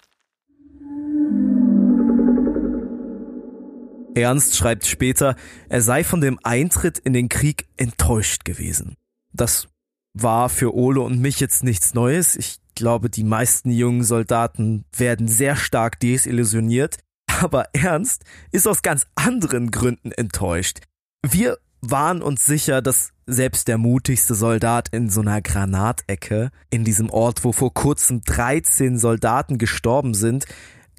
Ernst schreibt später, er sei von dem Eintritt in den Krieg enttäuscht gewesen. Das war für Ole und mich jetzt nichts Neues. Ich glaube, die meisten jungen Soldaten werden sehr stark desillusioniert. Aber Ernst ist aus ganz anderen Gründen enttäuscht. Wir waren uns sicher, dass selbst der mutigste Soldat in so einer Granatecke, in diesem Ort, wo vor kurzem 13 Soldaten gestorben sind,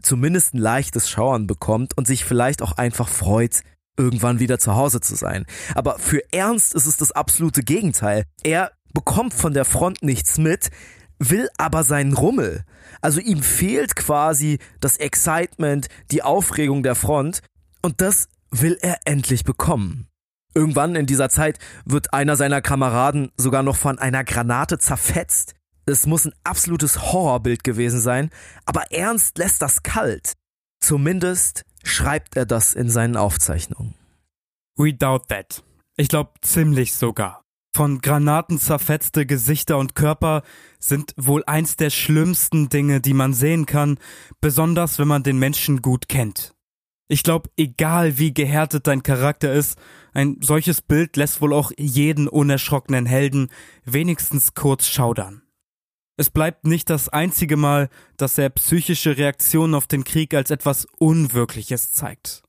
zumindest ein leichtes Schauern bekommt und sich vielleicht auch einfach freut, irgendwann wieder zu Hause zu sein. Aber für Ernst ist es das absolute Gegenteil. Er bekommt von der Front nichts mit, will aber seinen Rummel. Also ihm fehlt quasi das Excitement, die Aufregung der Front und das will er endlich bekommen. Irgendwann in dieser Zeit wird einer seiner Kameraden sogar noch von einer Granate zerfetzt. Es muss ein absolutes Horrorbild gewesen sein, aber Ernst lässt das kalt. Zumindest schreibt er das in seinen Aufzeichnungen. We doubt that. Ich glaube ziemlich sogar. Von Granaten zerfetzte Gesichter und Körper sind wohl eins der schlimmsten Dinge, die man sehen kann, besonders wenn man den Menschen gut kennt. Ich glaube, egal wie gehärtet dein Charakter ist, ein solches Bild lässt wohl auch jeden unerschrockenen Helden wenigstens kurz schaudern. Es bleibt nicht das einzige Mal, dass er psychische Reaktionen auf den Krieg als etwas Unwirkliches zeigt.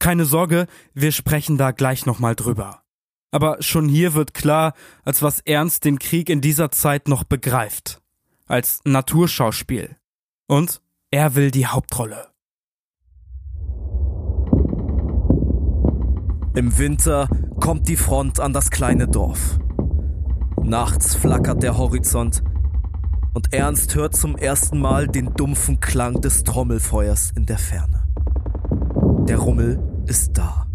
Keine Sorge, wir sprechen da gleich nochmal drüber. Aber schon hier wird klar, als was Ernst den Krieg in dieser Zeit noch begreift. Als Naturschauspiel. Und er will die Hauptrolle. Im Winter kommt die Front an das kleine Dorf. Nachts flackert der Horizont und Ernst hört zum ersten Mal den dumpfen Klang des Trommelfeuers in der Ferne. Der Rummel ist da.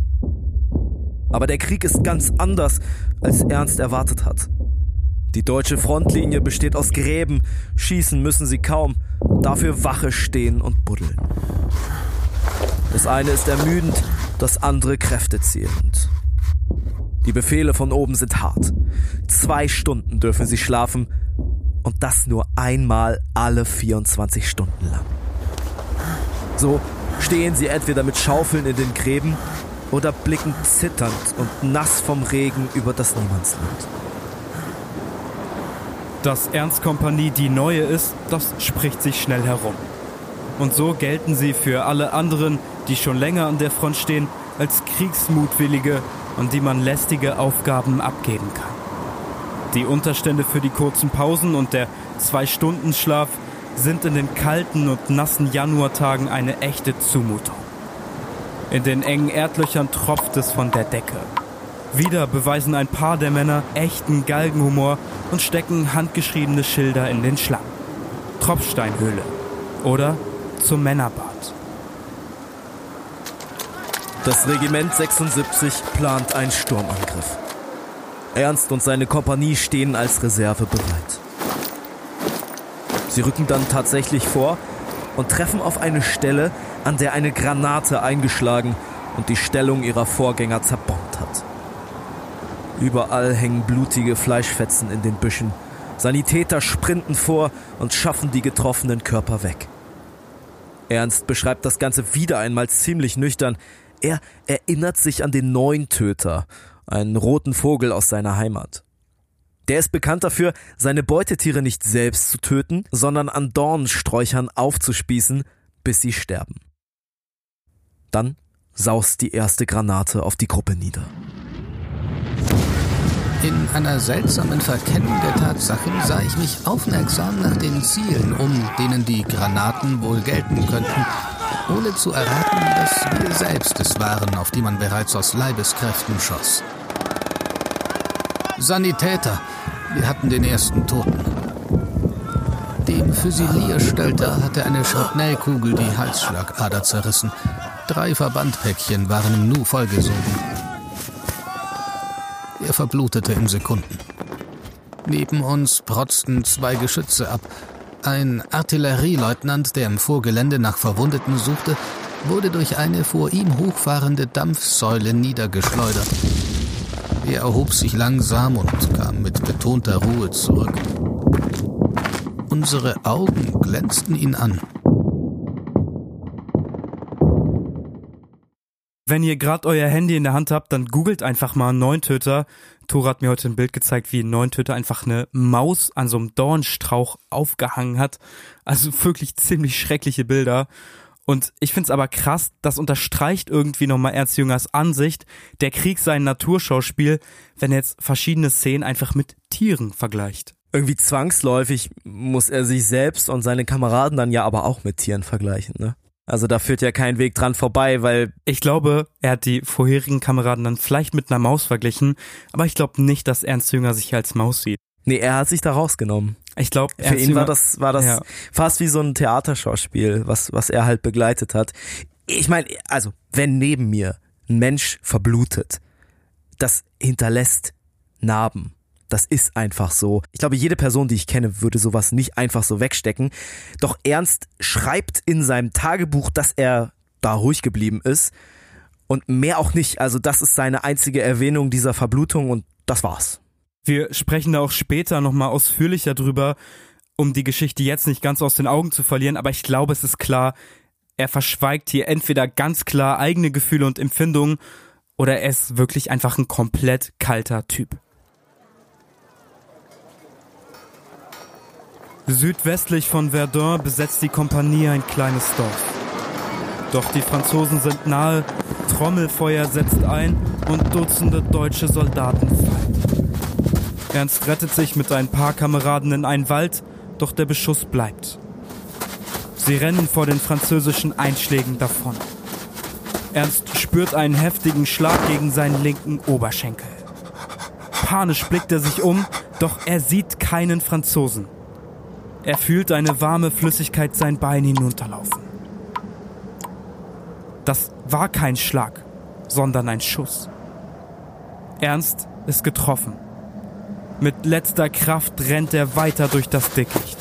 Aber der Krieg ist ganz anders, als Ernst erwartet hat. Die deutsche Frontlinie besteht aus Gräben, schießen müssen sie kaum, dafür Wache stehen und buddeln. Das eine ist ermüdend, das andere kräftezehrend. Die Befehle von oben sind hart. Zwei Stunden dürfen sie schlafen und das nur einmal alle 24 Stunden lang. So stehen sie entweder mit Schaufeln in den Gräben oder blicken zitternd und nass vom Regen über das Niemandsland. Dass Ernstkompanie die neue ist, das spricht sich schnell herum. Und so gelten sie für alle anderen, die schon länger an der Front stehen, als Kriegsmutwillige, an die man lästige Aufgaben abgeben kann. Die Unterstände für die kurzen Pausen und der Zwei-Stunden-Schlaf sind in den kalten und nassen Januartagen eine echte Zumutung. In den engen Erdlöchern tropft es von der Decke. Wieder beweisen ein paar der Männer echten Galgenhumor und stecken handgeschriebene Schilder in den Schlamm. Tropfsteinhöhle oder zum Männerbad. Das Regiment 76 plant einen Sturmangriff. Ernst und seine Kompanie stehen als Reserve bereit. Sie rücken dann tatsächlich vor und treffen auf eine Stelle, an der eine Granate eingeschlagen und die Stellung ihrer Vorgänger zerbombt hat. Überall hängen blutige Fleischfetzen in den Büschen. Sanitäter sprinten vor und schaffen die getroffenen Körper weg. Ernst beschreibt das Ganze wieder einmal ziemlich nüchtern. Er erinnert sich an den Neuntöter, einen roten Vogel aus seiner Heimat. Der ist bekannt dafür, seine Beutetiere nicht selbst zu töten, sondern an Dornsträuchern aufzuspießen, bis sie sterben. Dann saust die erste Granate auf die Gruppe nieder. In einer seltsamen Verkennung der Tatsachen sah ich mich aufmerksam nach den Zielen um, denen die Granaten wohl gelten könnten, ohne zu erraten, dass wir selbst es waren, auf die man bereits aus Leibeskräften schoss. Sanitäter, wir hatten den ersten Toten. Dem Füsilierstelter hatte eine Schrapnellkugel die Halsschlagader zerrissen. Drei Verbandpäckchen waren im Nu vollgesogen. Er verblutete in Sekunden. Neben uns protzten zwei Geschütze ab. Ein Artillerieleutnant, der im Vorgelände nach Verwundeten suchte, wurde durch eine vor ihm hochfahrende Dampfsäule niedergeschleudert. Er erhob sich langsam und kam mit betonter Ruhe zurück. Unsere Augen glänzten ihn an. Wenn ihr gerade euer Handy in der Hand habt, dann googelt einfach mal Neuntöter. Tora hat mir heute ein Bild gezeigt, wie ein Neuntöter einfach eine Maus an so einem Dornstrauch aufgehangen hat. Also wirklich ziemlich schreckliche Bilder. Und ich find's aber krass, das unterstreicht irgendwie nochmal Ernst Jüngers Ansicht, der Krieg sei ein Naturschauspiel, wenn er jetzt verschiedene Szenen einfach mit Tieren vergleicht. Irgendwie zwangsläufig muss er sich selbst und seine Kameraden dann ja aber auch mit Tieren vergleichen, ne? Also da führt ja kein Weg dran vorbei, weil ich glaube, er hat die vorherigen Kameraden dann vielleicht mit einer Maus verglichen, aber ich glaube nicht, dass Ernst Jünger sich als Maus sieht. Nee, er hat sich da rausgenommen. Ich glaube, für ihn war das war das ja. fast wie so ein Theaterschauspiel, was was er halt begleitet hat. Ich meine, also wenn neben mir ein Mensch verblutet, das hinterlässt Narben. Das ist einfach so. Ich glaube, jede Person, die ich kenne, würde sowas nicht einfach so wegstecken. Doch Ernst schreibt in seinem Tagebuch, dass er da ruhig geblieben ist. Und mehr auch nicht. Also das ist seine einzige Erwähnung dieser Verblutung und das war's. Wir sprechen da auch später nochmal ausführlicher drüber, um die Geschichte jetzt nicht ganz aus den Augen zu verlieren, aber ich glaube, es ist klar, er verschweigt hier entweder ganz klar eigene Gefühle und Empfindungen oder er ist wirklich einfach ein komplett kalter Typ. Südwestlich von Verdun besetzt die Kompanie ein kleines Dorf. Doch die Franzosen sind nahe, Trommelfeuer setzt ein und Dutzende deutsche Soldaten fallen. Ernst rettet sich mit ein paar Kameraden in einen Wald, doch der Beschuss bleibt. Sie rennen vor den französischen Einschlägen davon. Ernst spürt einen heftigen Schlag gegen seinen linken Oberschenkel. Panisch blickt er sich um, doch er sieht keinen Franzosen. Er fühlt eine warme Flüssigkeit sein Bein hinunterlaufen. Das war kein Schlag, sondern ein Schuss. Ernst ist getroffen. Mit letzter Kraft rennt er weiter durch das Dickicht.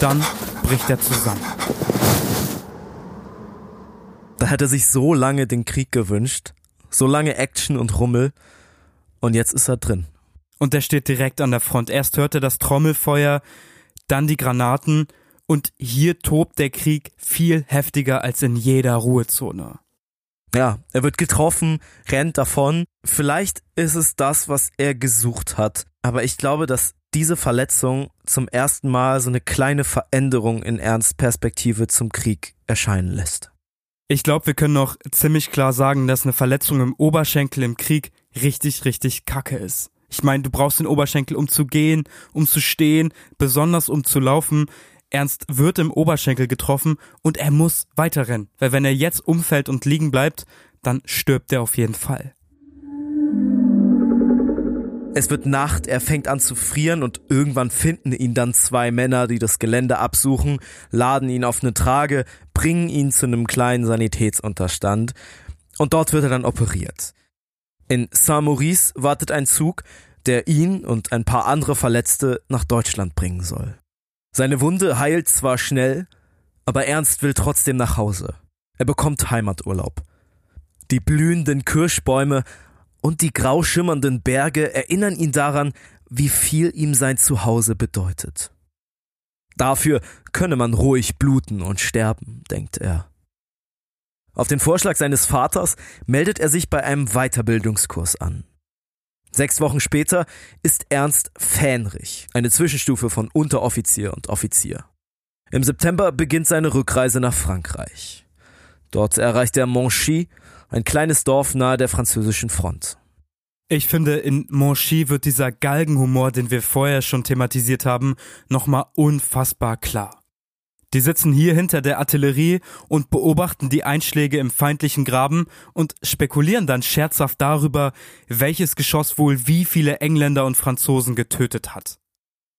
Dann bricht er zusammen. Da hat er sich so lange den Krieg gewünscht, so lange Action und Rummel, und jetzt ist er drin. Und er steht direkt an der Front. Erst hört er das Trommelfeuer, dann die Granaten, und hier tobt der Krieg viel heftiger als in jeder Ruhezone. Ja, er wird getroffen, rennt davon. Vielleicht ist es das, was er gesucht hat. Aber ich glaube, dass diese Verletzung zum ersten Mal so eine kleine Veränderung in Ernst Perspektive zum Krieg erscheinen lässt. Ich glaube, wir können noch ziemlich klar sagen, dass eine Verletzung im Oberschenkel im Krieg richtig, richtig kacke ist. Ich meine, du brauchst den Oberschenkel, um zu gehen, um zu stehen, besonders um zu laufen. Ernst wird im Oberschenkel getroffen und er muss weiterrennen, weil wenn er jetzt umfällt und liegen bleibt, dann stirbt er auf jeden Fall. Es wird Nacht, er fängt an zu frieren und irgendwann finden ihn dann zwei Männer, die das Gelände absuchen, laden ihn auf eine Trage, bringen ihn zu einem kleinen Sanitätsunterstand und dort wird er dann operiert. In Saint-Maurice wartet ein Zug, der ihn und ein paar andere Verletzte nach Deutschland bringen soll. Seine Wunde heilt zwar schnell, aber Ernst will trotzdem nach Hause. Er bekommt Heimaturlaub. Die blühenden Kirschbäume und die grau schimmernden Berge erinnern ihn daran, wie viel ihm sein Zuhause bedeutet. Dafür könne man ruhig bluten und sterben, denkt er. Auf den Vorschlag seines Vaters meldet er sich bei einem Weiterbildungskurs an. Sechs Wochen später ist Ernst Fähnrich, eine Zwischenstufe von Unteroffizier und Offizier. Im September beginnt seine Rückreise nach Frankreich. Dort erreicht er Monchy, ein kleines Dorf nahe der französischen Front. Ich finde, in Monchy wird dieser Galgenhumor, den wir vorher schon thematisiert haben, nochmal unfassbar klar. Die sitzen hier hinter der Artillerie und beobachten die Einschläge im feindlichen Graben und spekulieren dann scherzhaft darüber, welches Geschoss wohl wie viele Engländer und Franzosen getötet hat.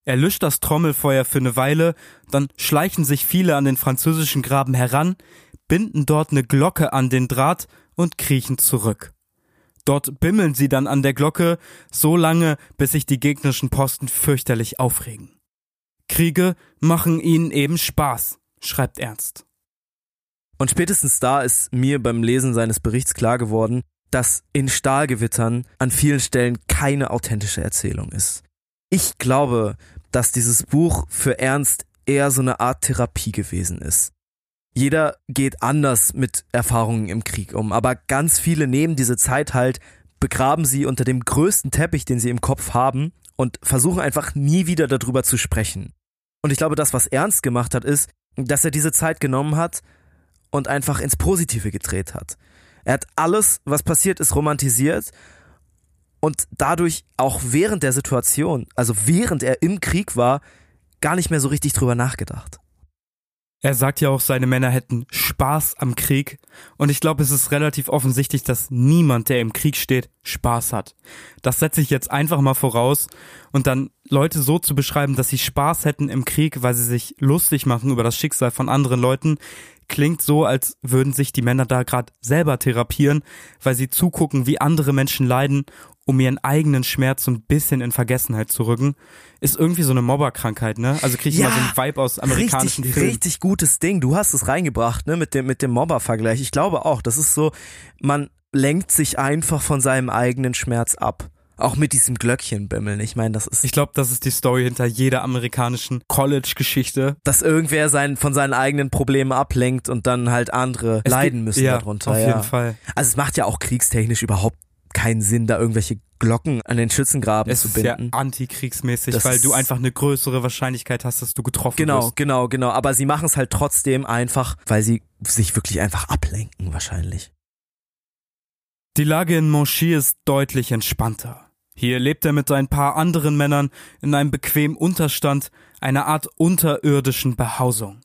Er löscht das Trommelfeuer für eine Weile, dann schleichen sich viele an den französischen Graben heran, binden dort eine Glocke an den Draht und kriechen zurück. Dort bimmeln sie dann an der Glocke so lange, bis sich die gegnerischen Posten fürchterlich aufregen. Kriege machen ihnen eben Spaß, schreibt Ernst. Und spätestens da ist mir beim Lesen seines Berichts klar geworden, dass in Stahlgewittern an vielen Stellen keine authentische Erzählung ist. Ich glaube, dass dieses Buch für Ernst eher so eine Art Therapie gewesen ist. Jeder geht anders mit Erfahrungen im Krieg um, aber ganz viele nehmen diese Zeit halt, begraben sie unter dem größten Teppich, den sie im Kopf haben und versuchen einfach nie wieder darüber zu sprechen. Und ich glaube, das, was Ernst gemacht hat, ist, dass er diese Zeit genommen hat und einfach ins Positive gedreht hat. Er hat alles, was passiert ist, romantisiert und dadurch auch während der Situation, also während er im Krieg war, gar nicht mehr so richtig drüber nachgedacht. Er sagt ja auch, seine Männer hätten Spaß am Krieg. Und ich glaube, es ist relativ offensichtlich, dass niemand, der im Krieg steht, Spaß hat. Das setze ich jetzt einfach mal voraus. Und dann Leute so zu beschreiben, dass sie Spaß hätten im Krieg, weil sie sich lustig machen über das Schicksal von anderen Leuten, klingt so, als würden sich die Männer da gerade selber therapieren, weil sie zugucken, wie andere Menschen leiden um ihren eigenen Schmerz so ein bisschen in Vergessenheit zu rücken, ist irgendwie so eine Mobberkrankheit, ne? Also kriege ich ja, mal so einen Vibe aus amerikanischen richtig, Filmen. Richtig gutes Ding. Du hast es reingebracht, ne, mit dem, mit dem Mobber-Vergleich. Ich glaube auch, das ist so, man lenkt sich einfach von seinem eigenen Schmerz ab. Auch mit diesem Glöckchenbimmeln. Ich meine, das ist. Ich glaube, das ist die Story hinter jeder amerikanischen College-Geschichte. Dass irgendwer sein, von seinen eigenen Problemen ablenkt und dann halt andere es leiden müssen ja, darunter. Auf ja. jeden Fall. Also es macht ja auch kriegstechnisch überhaupt keinen Sinn, da irgendwelche Glocken an den Schützengraben es zu binden. Ist ja antikriegsmäßig, das weil du einfach eine größere Wahrscheinlichkeit hast, dass du getroffen genau, wirst. Genau, genau, genau. Aber sie machen es halt trotzdem einfach, weil sie sich wirklich einfach ablenken, wahrscheinlich. Die Lage in Monchy ist deutlich entspannter. Hier lebt er mit ein paar anderen Männern in einem bequemen Unterstand, einer Art unterirdischen Behausung.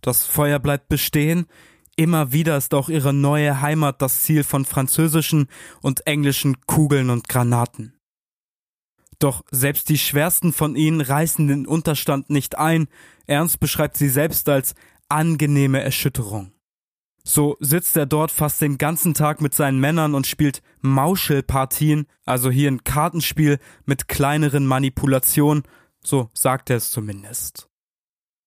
Das Feuer bleibt bestehen, Immer wieder ist auch ihre neue Heimat das Ziel von französischen und englischen Kugeln und Granaten. Doch selbst die schwersten von ihnen reißen den Unterstand nicht ein, Ernst beschreibt sie selbst als angenehme Erschütterung. So sitzt er dort fast den ganzen Tag mit seinen Männern und spielt Mauschelpartien, also hier ein Kartenspiel mit kleineren Manipulationen, so sagt er es zumindest.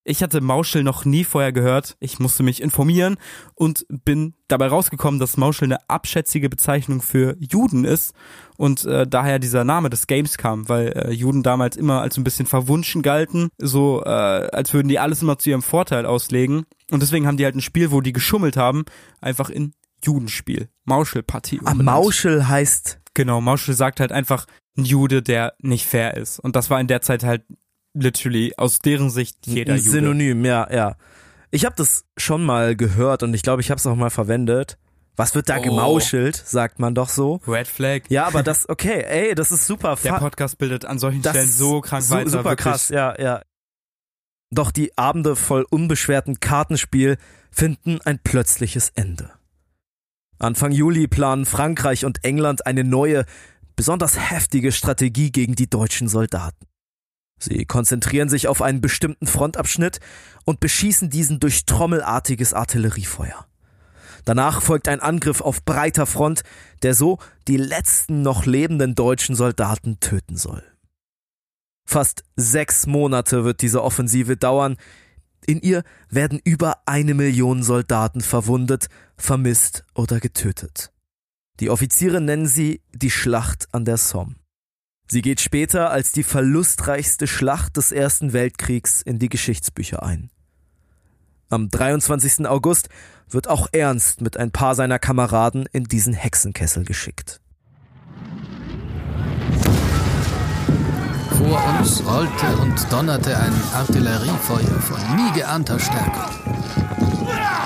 Ich hatte Mauschel noch nie vorher gehört. Ich musste mich informieren und bin dabei rausgekommen, dass Mauschel eine abschätzige Bezeichnung für Juden ist und äh, daher dieser Name des Games kam, weil äh, Juden damals immer als ein bisschen verwunschen galten, so äh, als würden die alles immer zu ihrem Vorteil auslegen und deswegen haben die halt ein Spiel, wo die geschummelt haben, einfach in Judenspiel, Mauschelpartie. Ah, Mauschel heißt Genau, Mauschel sagt halt einfach ein Jude, der nicht fair ist. Und das war in der Zeit halt literally aus deren Sicht jeder Jude. Synonym, ja, ja. Ich habe das schon mal gehört und ich glaube, ich habe es auch mal verwendet. Was wird da Oh. gemauschelt, sagt man doch so. Red Flag. Ja, aber das, okay, ey, das ist super. Der Podcast bildet an solchen das Stellen so krank su- weiter. Super wirklich. krass, ja, ja. Doch die Abende voll unbeschwerten Kartenspiel finden ein plötzliches Ende. Anfang Juli planen Frankreich und England eine neue, besonders heftige Strategie gegen die deutschen Soldaten. Sie konzentrieren sich auf einen bestimmten Frontabschnitt und beschießen diesen durch trommelartiges Artilleriefeuer. Danach folgt ein Angriff auf breiter Front, der so die letzten noch lebenden deutschen Soldaten töten soll. Fast sechs Monate wird diese Offensive dauern. In ihr werden über eine Million Soldaten verwundet, vermisst oder getötet. Die Offiziere nennen sie die Schlacht an der Somme. Sie geht später als die verlustreichste Schlacht des Ersten Weltkriegs in die Geschichtsbücher ein. Am 23. August wird auch Ernst mit ein paar seiner Kameraden in diesen Hexenkessel geschickt. Vor uns rollte und donnerte ein Artilleriefeuer von nie geahnter Stärke.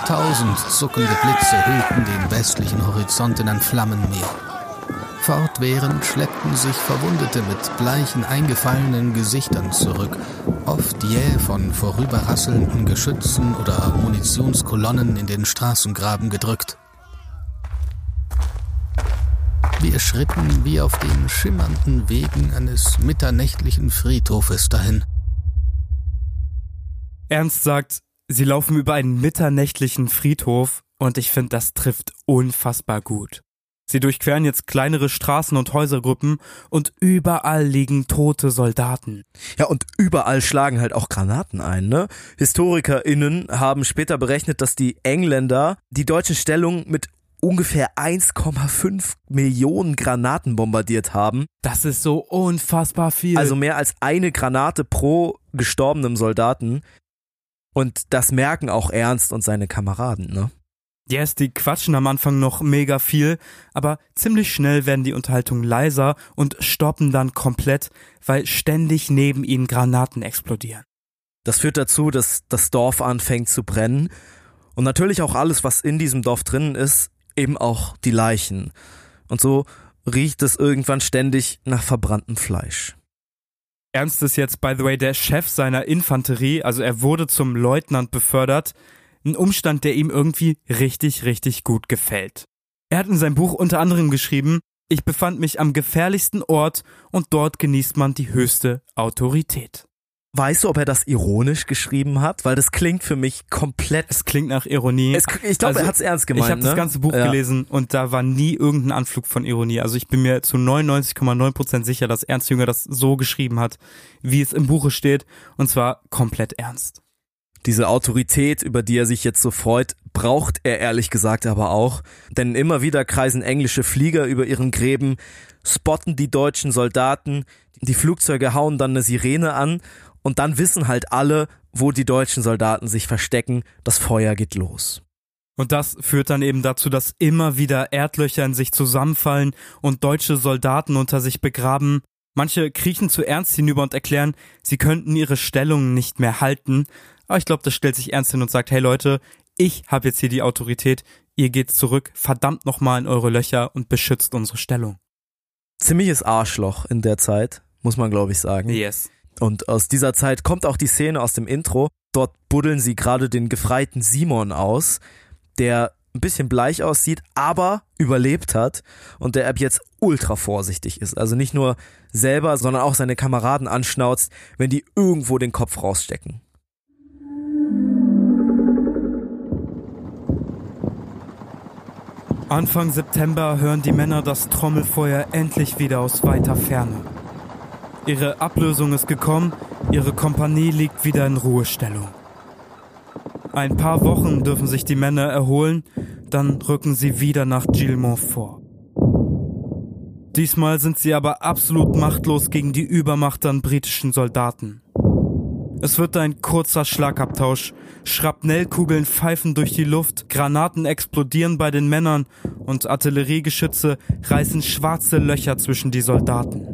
Tausend zuckende Blitze hüllten den westlichen Horizont in ein Flammenmeer. Fortwährend schleppten sich Verwundete mit bleichen, eingefallenen Gesichtern zurück, oft jäh von vorüberrasselnden Geschützen oder Munitionskolonnen in den Straßengraben gedrückt. Wir schritten wie auf den schimmernden Wegen eines mitternächtlichen Friedhofes dahin. Ernst sagt, sie laufen über einen mitternächtlichen Friedhof und ich finde, das trifft unfassbar gut. Sie durchqueren jetzt kleinere Straßen und Häusergruppen und überall liegen tote Soldaten. Ja, und überall schlagen halt auch Granaten ein, ne? HistorikerInnen haben später berechnet, dass die Engländer die deutsche Stellung mit ungefähr 1,5 Millionen Granaten bombardiert haben. Das ist so unfassbar viel. Also mehr als eine Granate pro gestorbenem Soldaten. Und das merken auch Ernst und seine Kameraden, ne? Yes, die quatschen am Anfang noch mega viel, aber ziemlich schnell werden die Unterhaltungen leiser und stoppen dann komplett, weil ständig neben ihnen Granaten explodieren. Das führt dazu, dass das Dorf anfängt zu brennen. Und natürlich auch alles, was in diesem Dorf drinnen ist, eben auch die Leichen. Und so riecht es irgendwann ständig nach verbranntem Fleisch. Ernst ist jetzt, by the way, der Chef seiner Infanterie, also er wurde zum Leutnant befördert, ein Umstand, der ihm irgendwie richtig, richtig gut gefällt. Er hat in seinem Buch unter anderem geschrieben, ich befand mich am gefährlichsten Ort und dort genießt man die höchste Autorität. Weißt du, ob er das ironisch geschrieben hat? Weil das klingt für mich komplett. Es klingt nach Ironie. Es, ich glaube, Also, er hat es ernst gemeint. ich habe ne? das ganze Buch ja. gelesen und da war nie irgendein Anflug von Ironie. Also ich bin mir zu 99,9% sicher, dass Ernst Jünger das so geschrieben hat, wie es im Buche steht. Und zwar komplett ernst. Diese Autorität, über die er sich jetzt so freut, braucht er ehrlich gesagt aber auch. Denn immer wieder kreisen englische Flieger über ihren Gräben, spotten die deutschen Soldaten, die Flugzeuge hauen dann eine Sirene an und dann wissen halt alle, wo die deutschen Soldaten sich verstecken, das Feuer geht los. Und das führt dann eben dazu, dass immer wieder Erdlöcher in sich zusammenfallen und deutsche Soldaten unter sich begraben. Manche kriechen zu Ernst hinüber und erklären, sie könnten ihre Stellungen nicht mehr halten. Aber ich glaube, das stellt sich Ernst hin und sagt, hey Leute, ich habe jetzt hier die Autorität, ihr geht zurück, verdammt nochmal in eure Löcher und beschützt unsere Stellung. Ziemliches Arschloch in der Zeit, muss man glaube ich sagen. Yes. Und aus dieser Zeit kommt auch die Szene aus dem Intro. Dort buddeln sie gerade den gefreiten Simon aus, der ein bisschen bleich aussieht, aber überlebt hat und der ab jetzt ultra vorsichtig ist. Also nicht nur selber, sondern auch seine Kameraden anschnauzt, wenn die irgendwo den Kopf rausstecken. Anfang September hören die Männer das Trommelfeuer endlich wieder aus weiter Ferne. Ihre Ablösung ist gekommen, ihre Kompanie liegt wieder in Ruhestellung. Ein paar Wochen dürfen sich die Männer erholen, dann rücken sie wieder nach Gilmont vor. Diesmal sind sie aber absolut machtlos gegen die Übermacht an britischen Soldaten. Es wird ein kurzer Schlagabtausch. Schrapnellkugeln pfeifen durch die Luft, Granaten explodieren bei den Männern und Artilleriegeschütze reißen schwarze Löcher zwischen die Soldaten.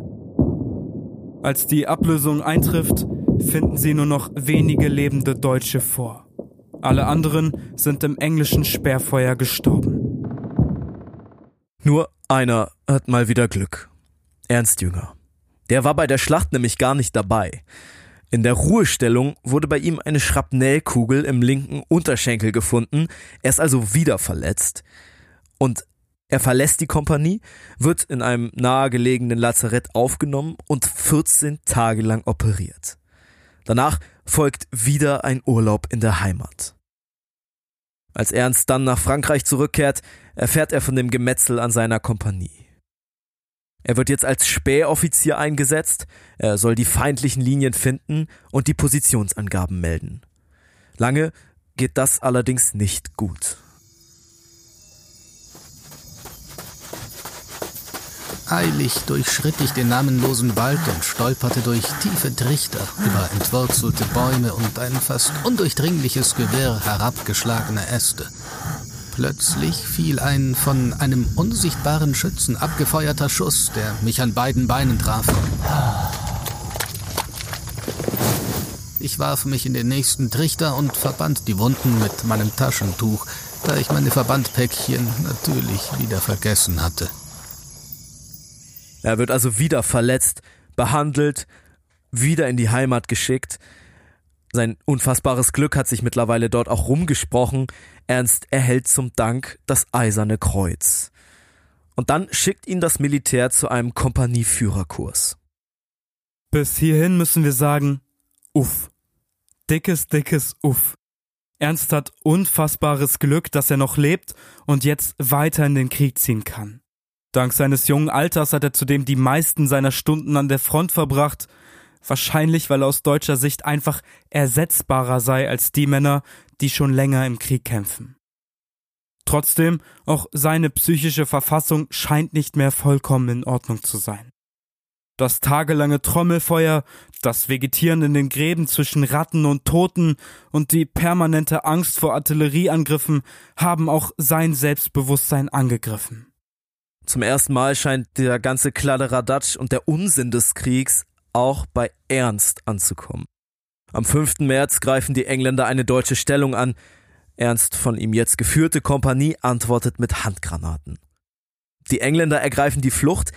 Als die Ablösung eintrifft, finden sie nur noch wenige lebende Deutsche vor. Alle anderen sind im englischen Sperrfeuer gestorben. Nur einer hat mal wieder Glück. Ernst Jünger. Der war bei der Schlacht nämlich gar nicht dabei. In der Ruhestellung wurde bei ihm eine Schrapnellkugel im linken Unterschenkel gefunden. Er ist also wieder verletzt. Und er verlässt die Kompanie, wird in einem nahegelegenen Lazarett aufgenommen und 14 Tage lang operiert. Danach folgt wieder ein Urlaub in der Heimat. Als Ernst dann nach Frankreich zurückkehrt, erfährt er von dem Gemetzel an seiner Kompanie. Er wird jetzt als Spähoffizier eingesetzt, er soll die feindlichen Linien finden und die Positionsangaben melden. Lange geht das allerdings nicht gut. Eilig durchschritt ich den namenlosen Wald und stolperte durch tiefe Trichter, über entwurzelte Bäume und ein fast undurchdringliches Gewirr herabgeschlagener Äste. Plötzlich fiel ein von einem unsichtbaren Schützen abgefeuerter Schuss, der mich an beiden Beinen traf. Ich warf mich in den nächsten Trichter und verband die Wunden mit meinem Taschentuch, da ich meine Verbandpäckchen natürlich wieder vergessen hatte. Er wird also wieder verletzt, behandelt, wieder in die Heimat geschickt. Sein unfassbares Glück hat sich mittlerweile dort auch rumgesprochen. Ernst erhält zum Dank das Eiserne Kreuz. Und dann schickt ihn das Militär zu einem Kompanieführerkurs. Bis hierhin müssen wir sagen, uff. Dickes, dickes Uff. Ernst hat unfassbares Glück, dass er noch lebt und jetzt weiter in den Krieg ziehen kann. Dank seines jungen Alters hat er zudem die meisten seiner Stunden an der Front verbracht, wahrscheinlich weil er aus deutscher Sicht einfach ersetzbarer sei als die Männer, die schon länger im Krieg kämpfen. Trotzdem, auch seine psychische Verfassung scheint nicht mehr vollkommen in Ordnung zu sein. Das tagelange Trommelfeuer, das Vegetieren in den Gräben zwischen Ratten und Toten und die permanente Angst vor Artillerieangriffen haben auch sein Selbstbewusstsein angegriffen. Zum ersten Mal scheint der ganze Kladderadatsch und der Unsinn des Kriegs auch bei Ernst anzukommen. Am 5. März greifen die Engländer eine deutsche Stellung an. Ernst von ihm jetzt geführte Kompanie antwortet mit Handgranaten. Die Engländer ergreifen die Flucht,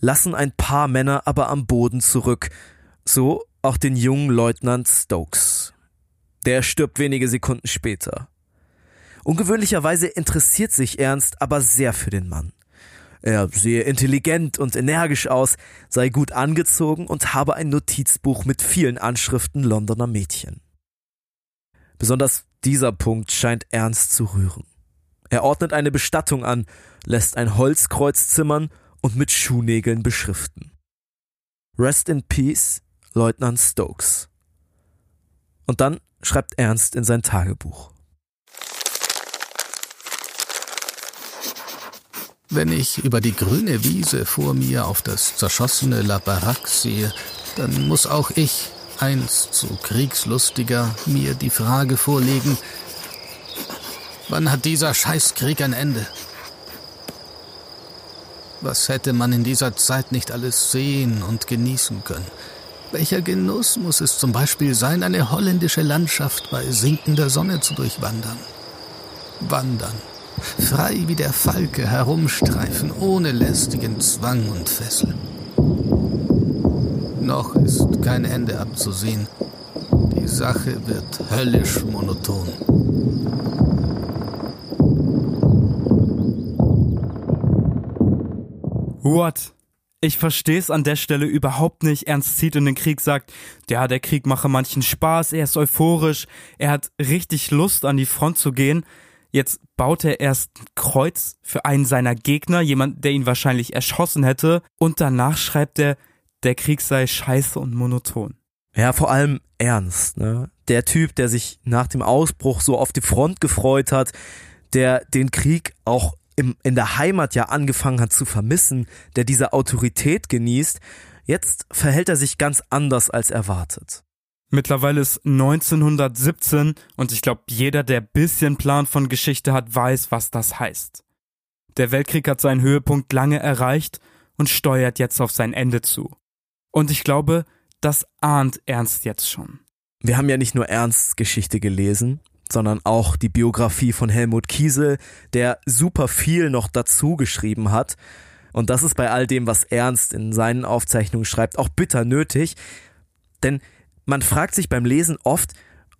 lassen ein paar Männer aber am Boden zurück, so auch den jungen Leutnant Stokes. Der stirbt wenige Sekunden später. Ungewöhnlicherweise interessiert sich Ernst aber sehr für den Mann. Er sehe intelligent und energisch aus, sei gut angezogen und habe ein Notizbuch mit vielen Anschriften Londoner Mädchen. Besonders dieser Punkt scheint Ernst zu rühren. Er ordnet eine Bestattung an, lässt ein Holzkreuz zimmern und mit Schuhnägeln beschriften. Rest in Peace, Leutnant Stokes. Und dann schreibt Ernst in sein Tagebuch. Wenn ich über die grüne Wiese vor mir auf das zerschossene La Baraque sehe, dann muss auch ich, einst so kriegslustiger, mir die Frage vorlegen, wann hat dieser Scheißkrieg ein Ende? Was hätte man in dieser Zeit nicht alles sehen und genießen können? Welcher Genuss muss es zum Beispiel sein, eine holländische Landschaft bei sinkender Sonne zu durchwandern? Wandern frei wie der Falke herumstreifen, ohne lästigen Zwang und Fessel. Noch ist kein Ende abzusehen. Die Sache wird höllisch monoton. What? Ich versteh's an der Stelle überhaupt nicht. Ernst zieht in den Krieg, sagt, ja, der Krieg mache manchen Spaß, er ist euphorisch, er hat richtig Lust, an die Front zu gehen. Jetzt baut er erst ein Kreuz für einen seiner Gegner, jemand, der ihn wahrscheinlich erschossen hätte, und danach schreibt er, der Krieg sei scheiße und monoton. Ja, vor allem ernst, ne? Der Typ, der sich nach dem Ausbruch so auf die Front gefreut hat, der den Krieg auch im, in der Heimat ja angefangen hat zu vermissen, der diese Autorität genießt, jetzt verhält er sich ganz anders als erwartet. Mittlerweile ist 1917 und ich glaube, jeder, der bisschen Plan von Geschichte hat, weiß, was das heißt. Der Weltkrieg hat seinen Höhepunkt lange erreicht und steuert jetzt auf sein Ende zu. Und ich glaube, das ahnt Ernst jetzt schon. Wir haben ja nicht nur Ernsts Geschichte gelesen, sondern auch die Biografie von Helmut Kiesel, der super viel noch dazu geschrieben hat. Und das ist bei all dem, was Ernst in seinen Aufzeichnungen schreibt, auch bitter nötig. Denn man fragt sich beim Lesen oft,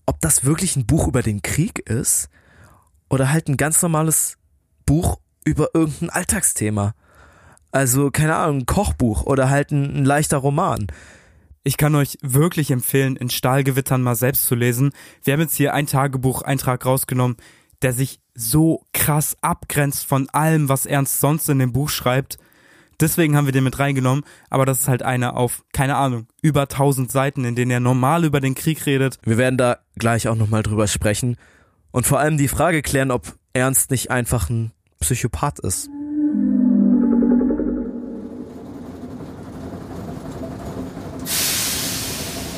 ob das wirklich ein Buch über den Krieg ist oder halt ein ganz normales Buch über irgendein Alltagsthema. Also, keine Ahnung, ein Kochbuch oder halt ein, ein leichter Roman. Ich kann euch wirklich empfehlen, in Stahlgewittern mal selbst zu lesen. Wir haben jetzt hier ein Tagebucheintrag rausgenommen, der sich so krass abgrenzt von allem, was Ernst sonst in dem Buch schreibt. Deswegen haben wir den mit reingenommen, aber das ist halt einer auf, keine Ahnung, über 1000 Seiten, in denen er normal über den Krieg redet. Wir werden da gleich auch nochmal drüber sprechen und vor allem die Frage klären, ob Ernst nicht einfach ein Psychopath ist.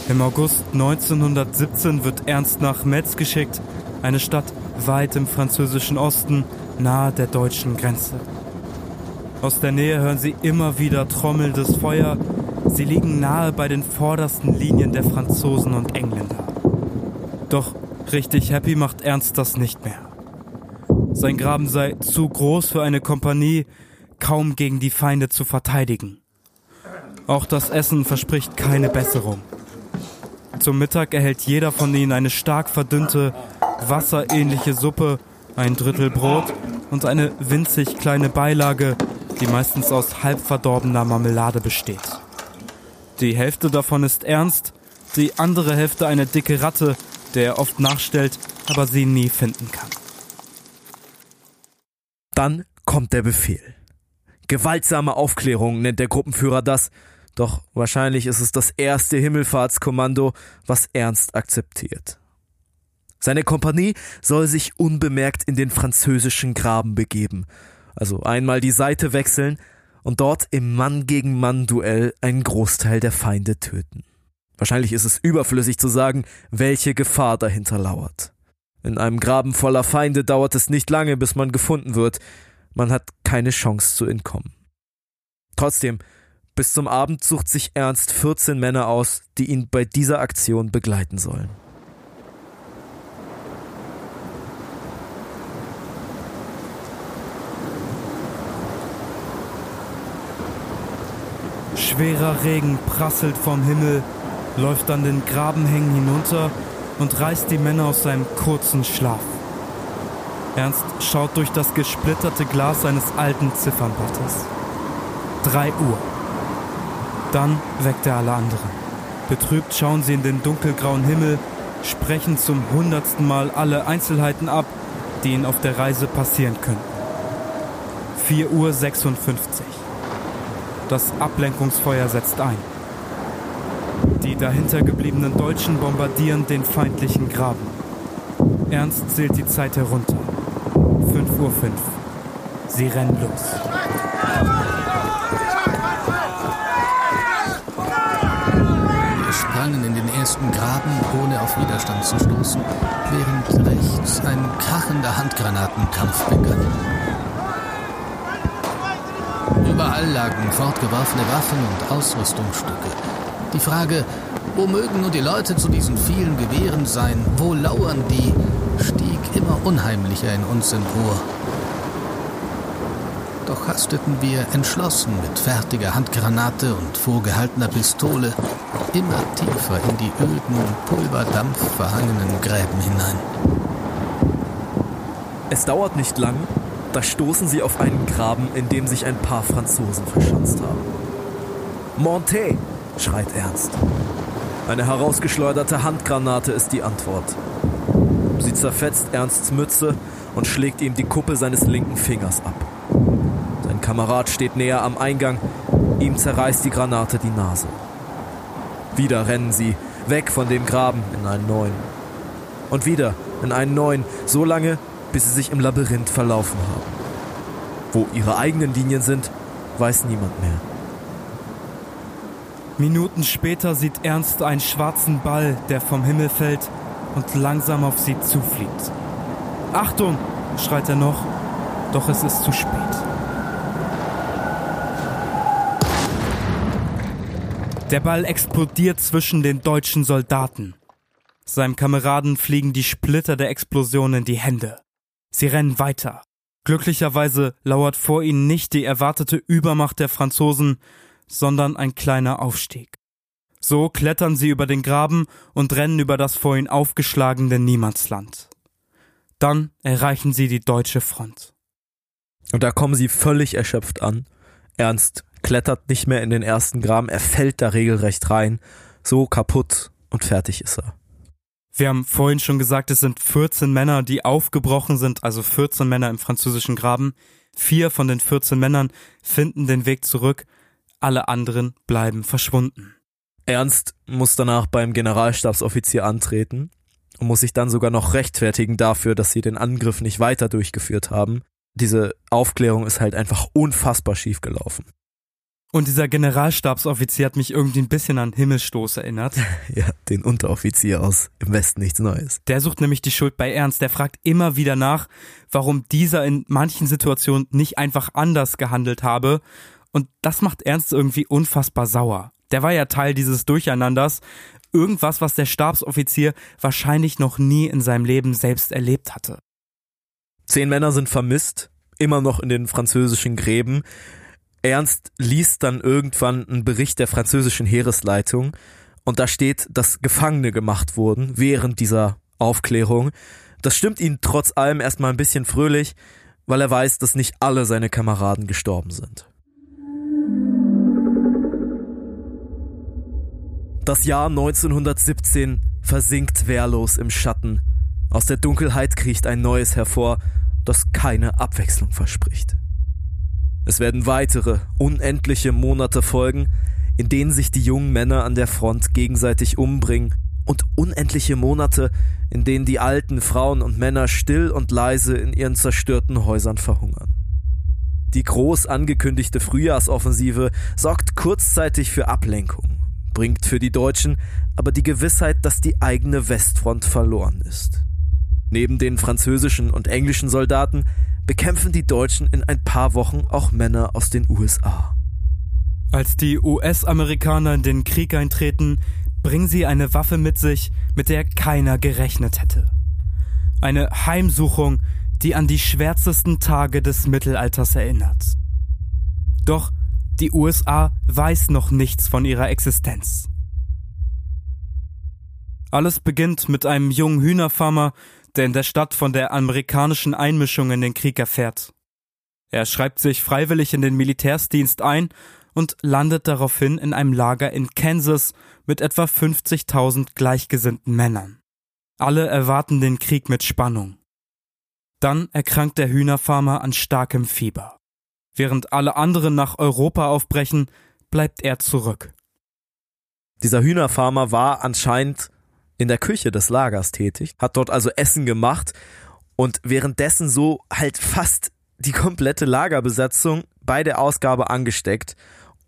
Im August 1917 wird Ernst nach Metz geschickt, eine Stadt weit im französischen Osten, nahe der deutschen Grenze. Aus der Nähe hören sie immer wieder trommelndes Feuer. Sie liegen nahe bei den vordersten Linien der Franzosen und Engländer. Doch richtig happy macht Ernst das nicht mehr. Sein Graben sei zu groß für eine Kompanie, kaum gegen die Feinde zu verteidigen. Auch das Essen verspricht keine Besserung. Zum Mittag erhält jeder von ihnen eine stark verdünnte, wasserähnliche Suppe, ein Drittel Brot und eine winzig kleine Beilage, die meistens aus halb verdorbener Marmelade besteht. Die Hälfte davon ist ernst, die andere Hälfte eine dicke Ratte, der er oft nachstellt, aber sie nie finden kann. Dann kommt der Befehl. Gewaltsame Aufklärung nennt der Gruppenführer das, doch wahrscheinlich ist es das erste Himmelfahrtskommando, was Ernst akzeptiert. Seine Kompanie soll sich unbemerkt in den französischen Graben begeben also einmal die Seite wechseln und dort im Mann gegen Mann Duell einen Großteil der Feinde töten. Wahrscheinlich ist es überflüssig zu sagen, welche Gefahr dahinter lauert. In einem Graben voller Feinde dauert es nicht lange, bis man gefunden wird. Man hat keine Chance zu entkommen. Trotzdem, bis zum Abend sucht sich Ernst 14 Männer aus, die ihn bei dieser Aktion begleiten sollen. Schwerer Regen prasselt vom Himmel, läuft an den Grabenhängen hinunter und reißt die Männer aus seinem kurzen Schlaf. Ernst schaut durch das gesplitterte Glas seines alten Ziffernblattes. Drei Uhr. Dann weckt er alle anderen. Betrübt schauen sie in den dunkelgrauen Himmel, sprechen zum hundertsten Mal alle Einzelheiten ab, die ihnen auf der Reise passieren könnten. 4 Uhr 56. Das Ablenkungsfeuer setzt ein. Die dahinter gebliebenen Deutschen bombardieren den feindlichen Graben. Ernst zählt die Zeit herunter. 5.05 Uhr. Sie rennen los. Wir sprangen in den ersten Graben, ohne auf Widerstand zu stoßen, während rechts ein krachender Handgranatenkampf begann. Überall lagen fortgeworfene Waffen und Ausrüstungsstücke. Die Frage, wo mögen nur die Leute zu diesen vielen Gewehren sein, wo lauern die, stieg immer unheimlicher in uns empor. Doch hasteten wir entschlossen mit fertiger Handgranate und vorgehaltener Pistole immer tiefer in die öden, Pulverdampf verhangenen Gräben hinein. Es dauert nicht lang, da stoßen sie auf einen Graben, in dem sich ein paar Franzosen verschanzt haben. Montez! schreit Ernst. Eine herausgeschleuderte Handgranate ist die Antwort. Sie zerfetzt Ernsts Mütze und schlägt ihm die Kuppe seines linken Fingers ab. Sein Kamerad steht näher am Eingang, ihm zerreißt die Granate die Nase. Wieder rennen sie, weg von dem Graben in einen neuen. Und wieder in einen neuen, so lange, bis sie sich im Labyrinth verlaufen haben. Wo ihre eigenen Linien sind, weiß niemand mehr. Minuten später sieht Ernst einen schwarzen Ball, der vom Himmel fällt und langsam auf sie zufliegt. Achtung! schreit er noch, doch es ist zu spät. Der Ball explodiert zwischen den deutschen Soldaten. Seinem Kameraden fliegen die Splitter der Explosion in die Hände. Sie rennen weiter. Glücklicherweise lauert vor ihnen nicht die erwartete Übermacht der Franzosen, sondern ein kleiner Aufstieg. So klettern sie über den Graben und rennen über das vor ihnen aufgeschlagene Niemandsland. Dann erreichen sie die deutsche Front. Und da kommen sie völlig erschöpft an. Ernst klettert nicht mehr in den ersten Graben, er fällt da regelrecht rein, so kaputt und fertig ist er. Wir haben vorhin schon gesagt, es sind 14 Männer, die aufgebrochen sind, also 14 Männer im französischen Graben. Vier von den 14 Männern finden den Weg zurück, alle anderen bleiben verschwunden. Ernst muss danach beim Generalstabsoffizier antreten und muss sich dann sogar noch rechtfertigen dafür, dass sie den Angriff nicht weiter durchgeführt haben. Diese Aufklärung ist halt einfach unfassbar schief gelaufen. Und dieser Generalstabsoffizier hat mich irgendwie ein bisschen an Himmelstoß erinnert. <laughs> ja, den Unteroffizier aus Im Westen nichts Neues. Der sucht nämlich die Schuld bei Ernst. Der fragt immer wieder nach, warum dieser in manchen Situationen nicht einfach anders gehandelt habe. Und das macht Ernst irgendwie unfassbar sauer. Der war ja Teil dieses Durcheinanders. Irgendwas, was der Stabsoffizier wahrscheinlich noch nie in seinem Leben selbst erlebt hatte. Zehn Männer sind vermisst, immer noch in den französischen Gräben. Ernst liest dann irgendwann einen Bericht der französischen Heeresleitung und da steht, dass Gefangene gemacht wurden während dieser Aufklärung. Das stimmt ihn trotz allem erstmal ein bisschen fröhlich, weil er weiß, dass nicht alle seine Kameraden gestorben sind. Das Jahr 1917 versinkt wehrlos im Schatten. Aus der Dunkelheit kriecht ein neues hervor, das keine Abwechslung verspricht. Es werden weitere, unendliche Monate folgen, in denen sich die jungen Männer an der Front gegenseitig umbringen und unendliche Monate, in denen die alten Frauen und Männer still und leise in ihren zerstörten Häusern verhungern. Die groß angekündigte Frühjahrsoffensive sorgt kurzzeitig für Ablenkung, bringt für die Deutschen aber die Gewissheit, dass die eigene Westfront verloren ist. Neben den französischen und englischen Soldaten bekämpfen die Deutschen in ein paar Wochen auch Männer aus den USA. Als die US-Amerikaner in den Krieg eintreten, bringen sie eine Waffe mit sich, mit der keiner gerechnet hätte. Eine Heimsuchung, die an die schwärzesten Tage des Mittelalters erinnert. Doch die USA weiß noch nichts von ihrer Existenz. Alles beginnt mit einem jungen Hühnerfarmer, der in der Stadt von der amerikanischen Einmischung in den Krieg erfährt. Er schreibt sich freiwillig in den Militärsdienst ein und landet daraufhin in einem Lager in Kansas mit etwa 50.000 gleichgesinnten Männern. Alle erwarten den Krieg mit Spannung. Dann erkrankt der Hühnerfarmer an starkem Fieber. Während alle anderen nach Europa aufbrechen, bleibt er zurück. Dieser Hühnerfarmer war anscheinend in der Küche des Lagers tätig, hat dort also Essen gemacht und währenddessen so halt fast die komplette Lagerbesetzung bei der Ausgabe angesteckt,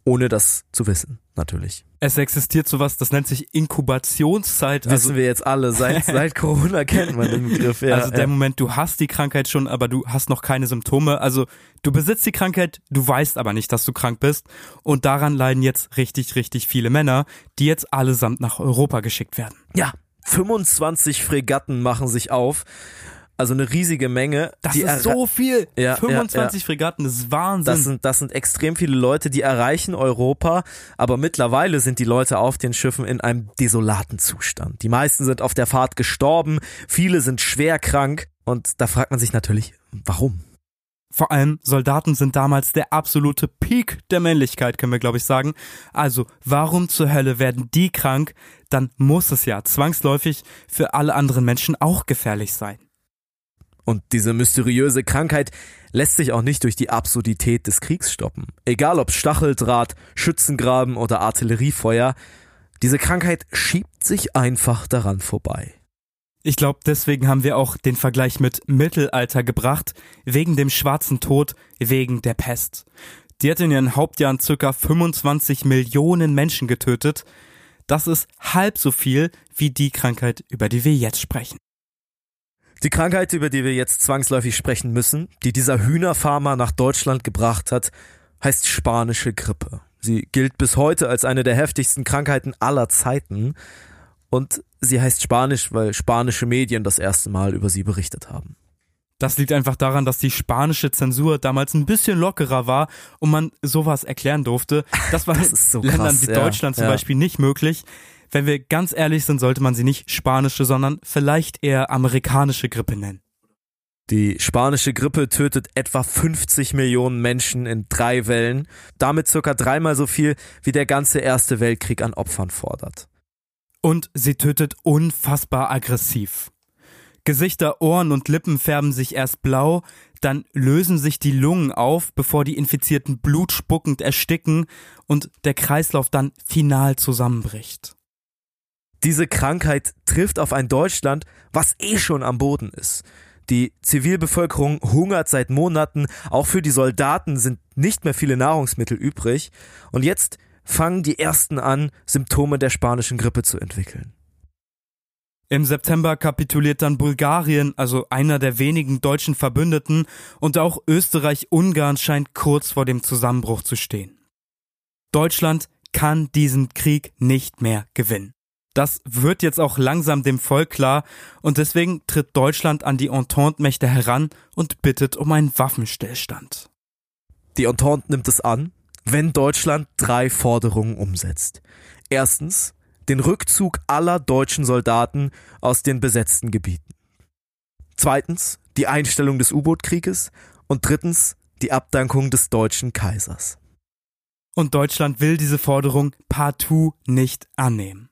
ohne das zu wissen, natürlich. Es existiert sowas, das nennt sich Inkubationszeit. Wissen also, wir jetzt alle, seit, <laughs> seit Corona kennt man den Begriff. Ja, also der ja. Moment, du hast die Krankheit schon, aber du hast noch keine Symptome. Also du besitzt die Krankheit, du weißt aber nicht, dass du krank bist. Und daran leiden jetzt richtig, richtig viele Männer, die jetzt allesamt nach Europa geschickt werden. Ja, 25 Fregatten machen sich auf. Also eine riesige Menge. Das ist so viel. Ja, 25 ja, ja. Fregatten, das ist Wahnsinn. Das sind, das sind extrem viele Leute, die erreichen Europa, aber mittlerweile sind die Leute auf den Schiffen in einem desolaten Zustand. Die meisten sind auf der Fahrt gestorben, viele sind schwer krank und da fragt man sich natürlich, warum? Vor allem Soldaten sind damals der absolute Peak der Männlichkeit, können wir glaube ich sagen. Also warum zur Hölle werden die krank? Dann muss es ja zwangsläufig für alle anderen Menschen auch gefährlich sein. Und diese mysteriöse Krankheit lässt sich auch nicht durch die Absurdität des Kriegs stoppen. Egal ob Stacheldraht, Schützengraben oder Artilleriefeuer, diese Krankheit schiebt sich einfach daran vorbei. Ich glaube, deswegen haben wir auch den Vergleich mit Mittelalter gebracht, wegen dem schwarzen Tod, wegen der Pest. Die hat in ihren Hauptjahren circa 25 Millionen Menschen getötet. Das ist halb so viel wie die Krankheit, über die wir jetzt sprechen. Die Krankheit, über die wir jetzt zwangsläufig sprechen müssen, die dieser Hühnerfarmer nach Deutschland gebracht hat, heißt spanische Grippe. Sie gilt bis heute als eine der heftigsten Krankheiten aller Zeiten und sie heißt Spanisch, weil spanische Medien das erste Mal über sie berichtet haben. Das liegt einfach daran, dass die spanische Zensur damals ein bisschen lockerer war und man sowas erklären durfte. Das war das so in Ländern krass, wie ja, Deutschland zum ja. Beispiel nicht möglich. Wenn wir ganz ehrlich sind, sollte man sie nicht spanische, sondern vielleicht eher amerikanische Grippe nennen. Die spanische Grippe tötet etwa 50 Millionen Menschen in drei Wellen, damit circa dreimal so viel, wie der ganze Erste Weltkrieg an Opfern fordert. Und sie tötet unfassbar aggressiv. Gesichter, Ohren und Lippen färben sich erst blau, dann lösen sich die Lungen auf, bevor die Infizierten blutspuckend ersticken und der Kreislauf dann final zusammenbricht. Diese Krankheit trifft auf ein Deutschland, was eh schon am Boden ist. Die Zivilbevölkerung hungert seit Monaten, auch für die Soldaten sind nicht mehr viele Nahrungsmittel übrig, und jetzt fangen die ersten an, Symptome der spanischen Grippe zu entwickeln. Im September kapituliert dann Bulgarien, also einer der wenigen deutschen Verbündeten, und auch Österreich-Ungarn scheint kurz vor dem Zusammenbruch zu stehen. Deutschland kann diesen Krieg nicht mehr gewinnen. Das wird jetzt auch langsam dem Volk klar und deswegen tritt Deutschland an die Entente-Mächte heran und bittet um einen Waffenstillstand. Die Entente nimmt es an, wenn Deutschland drei Forderungen umsetzt. Erstens, den Rückzug aller deutschen Soldaten aus den besetzten Gebieten. Zweitens, die Einstellung des U-Boot-Krieges. Und drittens, die Abdankung des deutschen Kaisers. Und Deutschland will diese Forderung partout nicht annehmen.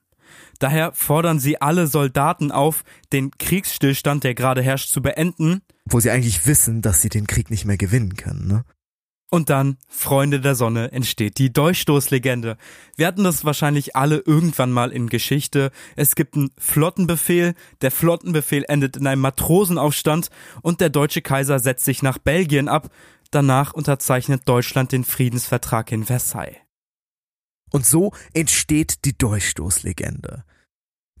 Daher fordern sie alle Soldaten auf, den Kriegsstillstand, der gerade herrscht, zu beenden. Wo sie eigentlich wissen, dass sie den Krieg nicht mehr gewinnen können, ne? Und dann, Freunde der Sonne, entsteht die Dolchstoßlegende. Wir hatten das wahrscheinlich alle irgendwann mal in Geschichte. Es gibt einen Flottenbefehl, der Flottenbefehl endet in einem Matrosenaufstand und der deutsche Kaiser setzt sich nach Belgien ab. Danach unterzeichnet Deutschland den Friedensvertrag in Versailles. Und so entsteht die Dolchstoßlegende.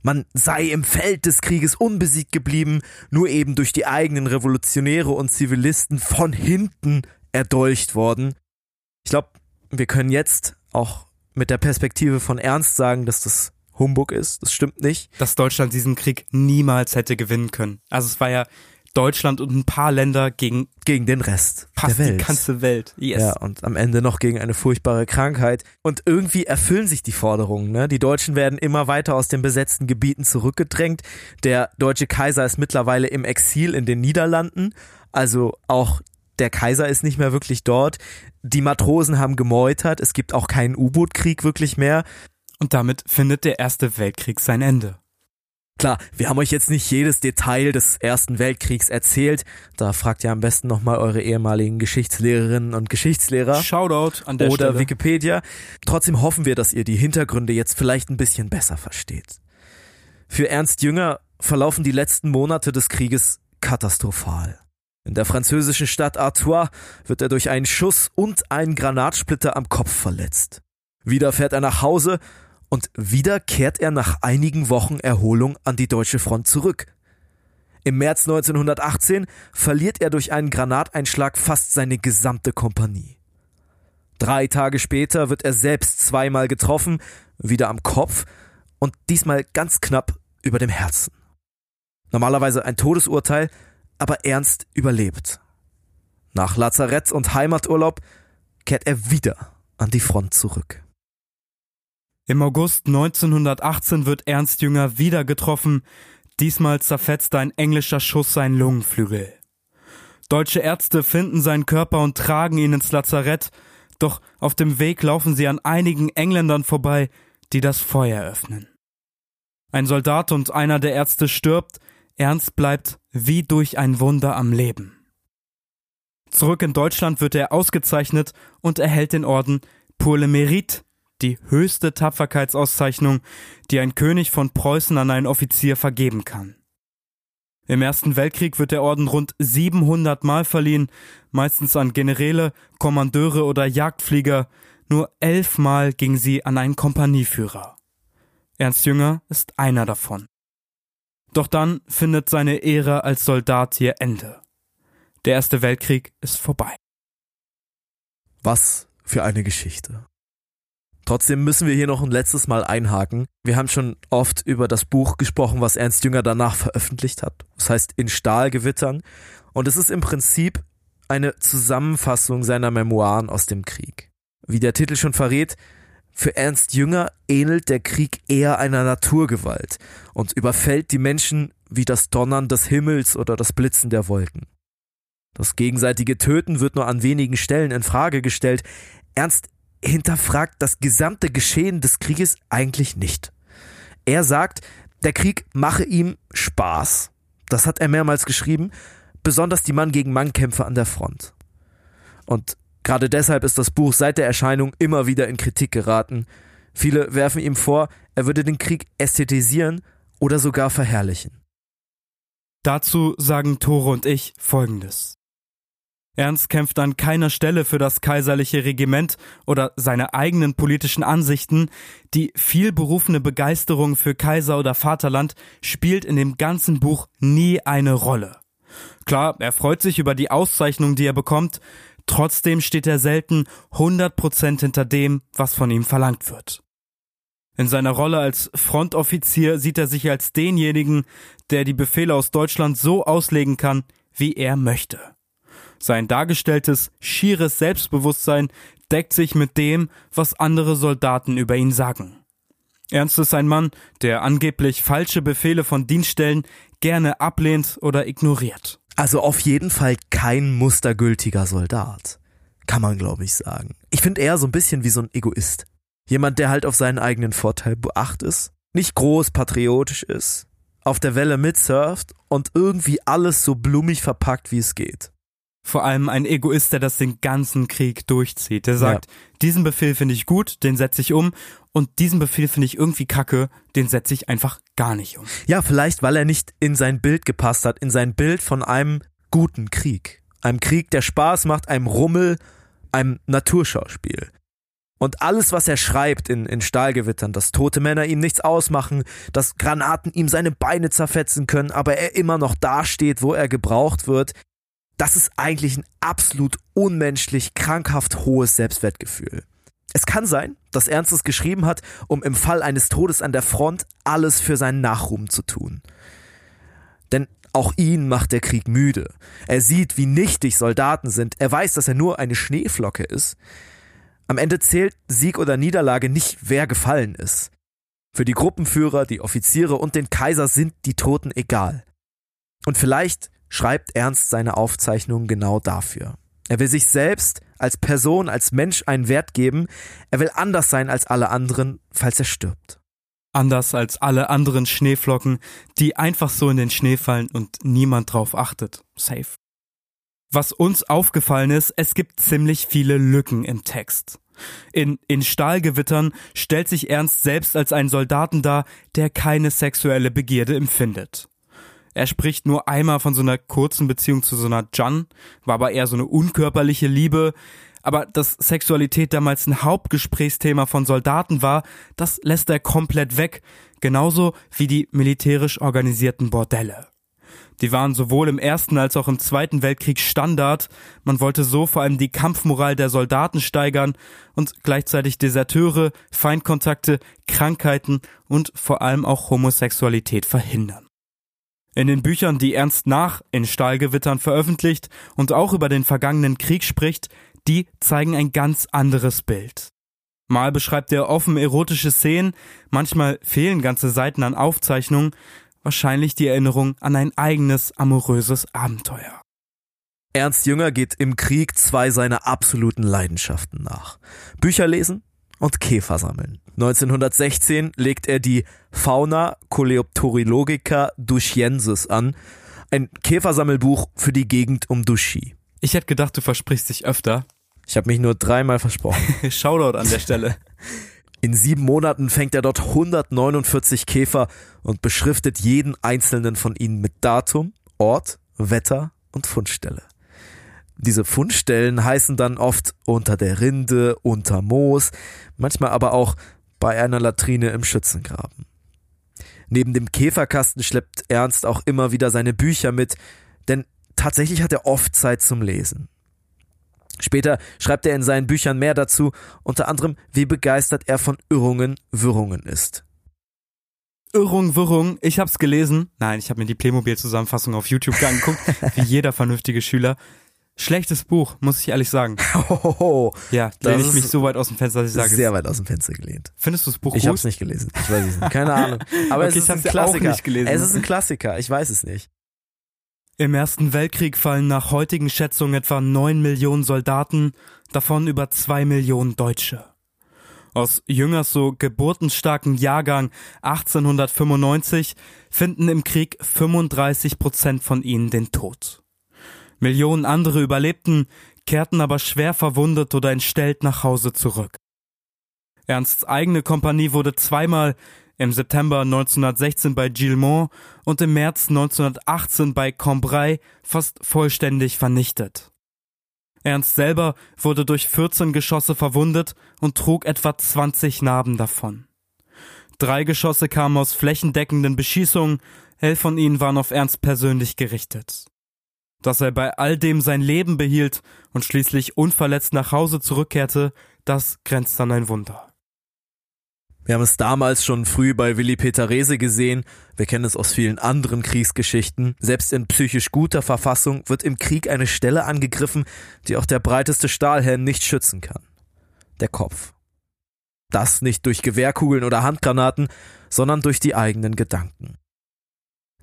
Man sei im Feld des Krieges unbesiegt geblieben, nur eben durch die eigenen Revolutionäre und Zivilisten von hinten erdolcht worden. Ich glaube, wir können jetzt auch mit der Perspektive von Ernst sagen, dass das Humbug ist. Das stimmt nicht. Dass Deutschland diesen Krieg niemals hätte gewinnen können. Also es war ja Deutschland und ein paar Länder gegen Gegen den Rest fast der Welt. die ganze Welt. Yes. Ja, und am Ende noch gegen eine furchtbare Krankheit. Und irgendwie erfüllen sich die Forderungen. Ne? Die Deutschen werden immer weiter aus den besetzten Gebieten zurückgedrängt. Der deutsche Kaiser ist mittlerweile im Exil in den Niederlanden. Also auch der Kaiser ist nicht mehr wirklich dort. Die Matrosen haben gemeutert. Es gibt auch keinen U-Boot-Krieg wirklich mehr. Und damit findet der Erste Weltkrieg sein Ende. Klar, wir haben euch jetzt nicht jedes Detail des Ersten Weltkriegs erzählt. Da fragt ihr am besten nochmal eure ehemaligen Geschichtslehrerinnen und Geschichtslehrer. Shoutout an der oder Stelle. Wikipedia. Trotzdem hoffen wir, dass ihr die Hintergründe jetzt vielleicht ein bisschen besser versteht. Für Ernst Jünger verlaufen die letzten Monate des Krieges katastrophal. In der französischen Stadt Artois wird er durch einen Schuss und einen Granatsplitter am Kopf verletzt. Wieder fährt er nach Hause und wieder kehrt er nach einigen Wochen Erholung an die deutsche Front zurück. Im März 1918 verliert er durch einen Granateinschlag fast seine gesamte Kompanie. Drei Tage später wird er selbst zweimal getroffen, wieder am Kopf und diesmal ganz knapp über dem Herzen. Normalerweise ein Todesurteil, aber Ernst überlebt. Nach Lazarett und Heimaturlaub kehrt er wieder an die Front zurück. Im August 1918 wird Ernst Jünger wieder getroffen. Diesmal zerfetzt ein englischer Schuss seinen Lungenflügel. Deutsche Ärzte finden seinen Körper und tragen ihn ins Lazarett, doch auf dem Weg laufen sie an einigen Engländern vorbei, die das Feuer öffnen. Ein Soldat und einer der Ärzte stirbt, Ernst bleibt wie durch ein Wunder am Leben. Zurück in Deutschland wird er ausgezeichnet und erhält den Orden Pour le Mérite, die höchste Tapferkeitsauszeichnung, die ein König von Preußen an einen Offizier vergeben kann. Im Ersten Weltkrieg wird der Orden rund 700 Mal verliehen, meistens an Generäle, Kommandeure oder Jagdflieger, nur elfmal ging sie an einen Kompanieführer. Ernst Jünger ist einer davon. Doch dann findet seine Ehre als Soldat ihr Ende. Der Erste Weltkrieg ist vorbei. Was für eine Geschichte. Trotzdem müssen wir hier noch ein letztes Mal einhaken. Wir haben schon oft über das Buch gesprochen, was Ernst Jünger danach veröffentlicht hat. Das heißt In Stahlgewittern. Und es ist im Prinzip eine Zusammenfassung seiner Memoiren aus dem Krieg. Wie der Titel schon verrät, für Ernst Jünger ähnelt der Krieg eher einer Naturgewalt und überfällt die Menschen wie das Donnern des Himmels oder das Blitzen der Wolken. Das gegenseitige Töten wird nur an wenigen Stellen in Frage gestellt. Ernst hinterfragt das gesamte Geschehen des Krieges eigentlich nicht. Er sagt, der Krieg mache ihm Spaß. Das hat er mehrmals geschrieben, besonders die Mann-gegen-Mann-Kämpfe an der Front. Und gerade deshalb ist das Buch seit der Erscheinung immer wieder in Kritik geraten. Viele werfen ihm vor, er würde den Krieg ästhetisieren oder sogar verherrlichen. Dazu sagen Tore und ich Folgendes. Ernst kämpft an keiner Stelle für das kaiserliche Regiment oder seine eigenen politischen Ansichten. Die vielberufene Begeisterung für Kaiser oder Vaterland spielt in dem ganzen Buch nie eine Rolle. Klar, er freut sich über die Auszeichnung, die er bekommt, trotzdem steht er selten 100% hinter dem, was von ihm verlangt wird. In seiner Rolle als Frontoffizier sieht er sich als denjenigen, der die Befehle aus Deutschland so auslegen kann, wie er möchte. Sein dargestelltes, schieres Selbstbewusstsein deckt sich mit dem, was andere Soldaten über ihn sagen. Ernst ist ein Mann, der angeblich falsche Befehle von Dienststellen gerne ablehnt oder ignoriert. Also auf jeden Fall kein mustergültiger Soldat. Kann man, glaube ich, sagen. Ich finde eher so ein bisschen wie so ein Egoist. Jemand, der halt auf seinen eigenen Vorteil beacht ist, nicht groß patriotisch ist, auf der Welle mitsurft und irgendwie alles so blumig verpackt, wie es geht. Vor allem ein Egoist, der das den ganzen Krieg durchzieht. Der sagt, ja. diesen Befehl finde ich gut, den setze ich um und diesen Befehl finde ich irgendwie kacke, den setze ich einfach gar nicht um. Ja, vielleicht, weil er nicht in sein Bild gepasst hat, in sein Bild von einem guten Krieg. Einem Krieg, der Spaß macht, einem Rummel, einem Naturschauspiel. Und alles, was er schreibt in, in Stahlgewittern, dass tote Männer ihm nichts ausmachen, dass Granaten ihm seine Beine zerfetzen können, aber er immer noch dasteht, wo er gebraucht wird, das ist eigentlich ein absolut unmenschlich, krankhaft hohes Selbstwertgefühl. Es kann sein, dass Ernst es geschrieben hat, um im Fall eines Todes an der Front alles für seinen Nachruhm zu tun. Denn auch ihn macht der Krieg müde. Er sieht, wie nichtig Soldaten sind. Er weiß, dass er nur eine Schneeflocke ist. Am Ende zählt Sieg oder Niederlage nicht, wer gefallen ist. Für die Gruppenführer, die Offiziere und den Kaiser sind die Toten egal. Und vielleicht schreibt Ernst seine Aufzeichnungen genau dafür. Er will sich selbst als Person, als Mensch einen Wert geben. Er will anders sein als alle anderen, falls er stirbt. Anders als alle anderen Schneeflocken, die einfach so in den Schnee fallen und niemand drauf achtet. Safe. Was uns aufgefallen ist, es gibt ziemlich viele Lücken im Text. In, in Stahlgewittern stellt sich Ernst selbst als einen Soldaten dar, der keine sexuelle Begierde empfindet. Er spricht nur einmal von so einer kurzen Beziehung zu so einer Jan, war aber eher so eine unkörperliche Liebe. Aber dass Sexualität damals ein Hauptgesprächsthema von Soldaten war, das lässt er komplett weg. Genauso wie die militärisch organisierten Bordelle. Die waren sowohl im Ersten als auch im Zweiten Weltkrieg Standard. Man wollte so vor allem die Kampfmoral der Soldaten steigern und gleichzeitig Deserteure, Feindkontakte, Krankheiten und vor allem auch Homosexualität verhindern. In den Büchern, die Ernst nach in Stahlgewittern veröffentlicht und auch über den vergangenen Krieg spricht, die zeigen ein ganz anderes Bild. Mal beschreibt er offen erotische Szenen, manchmal fehlen ganze Seiten an Aufzeichnungen, wahrscheinlich die Erinnerung an ein eigenes amoröses Abenteuer. Ernst Jünger geht im Krieg zwei seiner absoluten Leidenschaften nach. Bücher lesen und Käfer sammeln. 1916 legt er die Fauna Coleopterilogica Duschiensis an, ein Käfersammelbuch für die Gegend um Duschi. Ich hätte gedacht, du versprichst dich öfter. Ich habe mich nur dreimal versprochen. <laughs> Shoutout an der Stelle. In sieben Monaten fängt er dort 149 Käfer und beschriftet jeden einzelnen von ihnen mit Datum, Ort, Wetter und Fundstelle. Diese Fundstellen heißen dann oft unter der Rinde, unter Moos, manchmal aber auch bei einer Latrine im Schützengraben. Neben dem Käferkasten schleppt Ernst auch immer wieder seine Bücher mit, denn tatsächlich hat er oft Zeit zum Lesen. Später schreibt er in seinen Büchern mehr dazu, unter anderem, wie begeistert er von Irrungen, Wirrungen ist. Irrung, Wirrung, ich hab's gelesen. Nein, ich habe mir die Playmobil-Zusammenfassung auf YouTube angeguckt, <laughs> wie jeder vernünftige Schüler. Schlechtes Buch, muss ich ehrlich sagen. <laughs> Hohoho, Ja, Das lehne ich mich so weit aus dem Fenster, dass ich sage, sehr weit aus dem Fenster gelehnt. findest du das Buch Ich gut? habe es nicht gelesen. Ich weiß es nicht. Keine Ahnung. <laughs> Aber Okay, es ich ist ein ja auch Klassiker. nicht gelesen. Es ist ein Klassiker. Ich weiß es nicht. Im Ersten Weltkrieg fallen nach heutigen Schätzungen etwa 9 Millionen Soldaten, davon über 2 Millionen Deutsche. Aus Jüngers so geburtenstarken Jahrgang 1895 finden im Krieg 35 Prozent von ihnen den Tod. Millionen andere überlebten, kehrten aber schwer verwundet oder entstellt nach Hause zurück. Ernsts eigene Kompanie wurde zweimal im September 1916 bei Gilmont und im März 1918 bei Cambrai fast vollständig vernichtet. Ernst selber wurde durch 14 Geschosse verwundet und trug etwa 20 Narben davon. Drei Geschosse kamen aus flächendeckenden Beschießungen, elf von ihnen waren auf Ernst persönlich gerichtet. Dass er bei all dem sein Leben behielt und schließlich unverletzt nach Hause zurückkehrte, das grenzt an ein Wunder. Wir haben es damals schon früh bei Willi Peter Rehse gesehen. Wir kennen es aus vielen anderen Kriegsgeschichten. Selbst in psychisch guter Verfassung wird im Krieg eine Stelle angegriffen, die auch der breiteste Stahlhelm nicht schützen kann. Der Kopf. Das nicht durch Gewehrkugeln oder Handgranaten, sondern durch die eigenen Gedanken.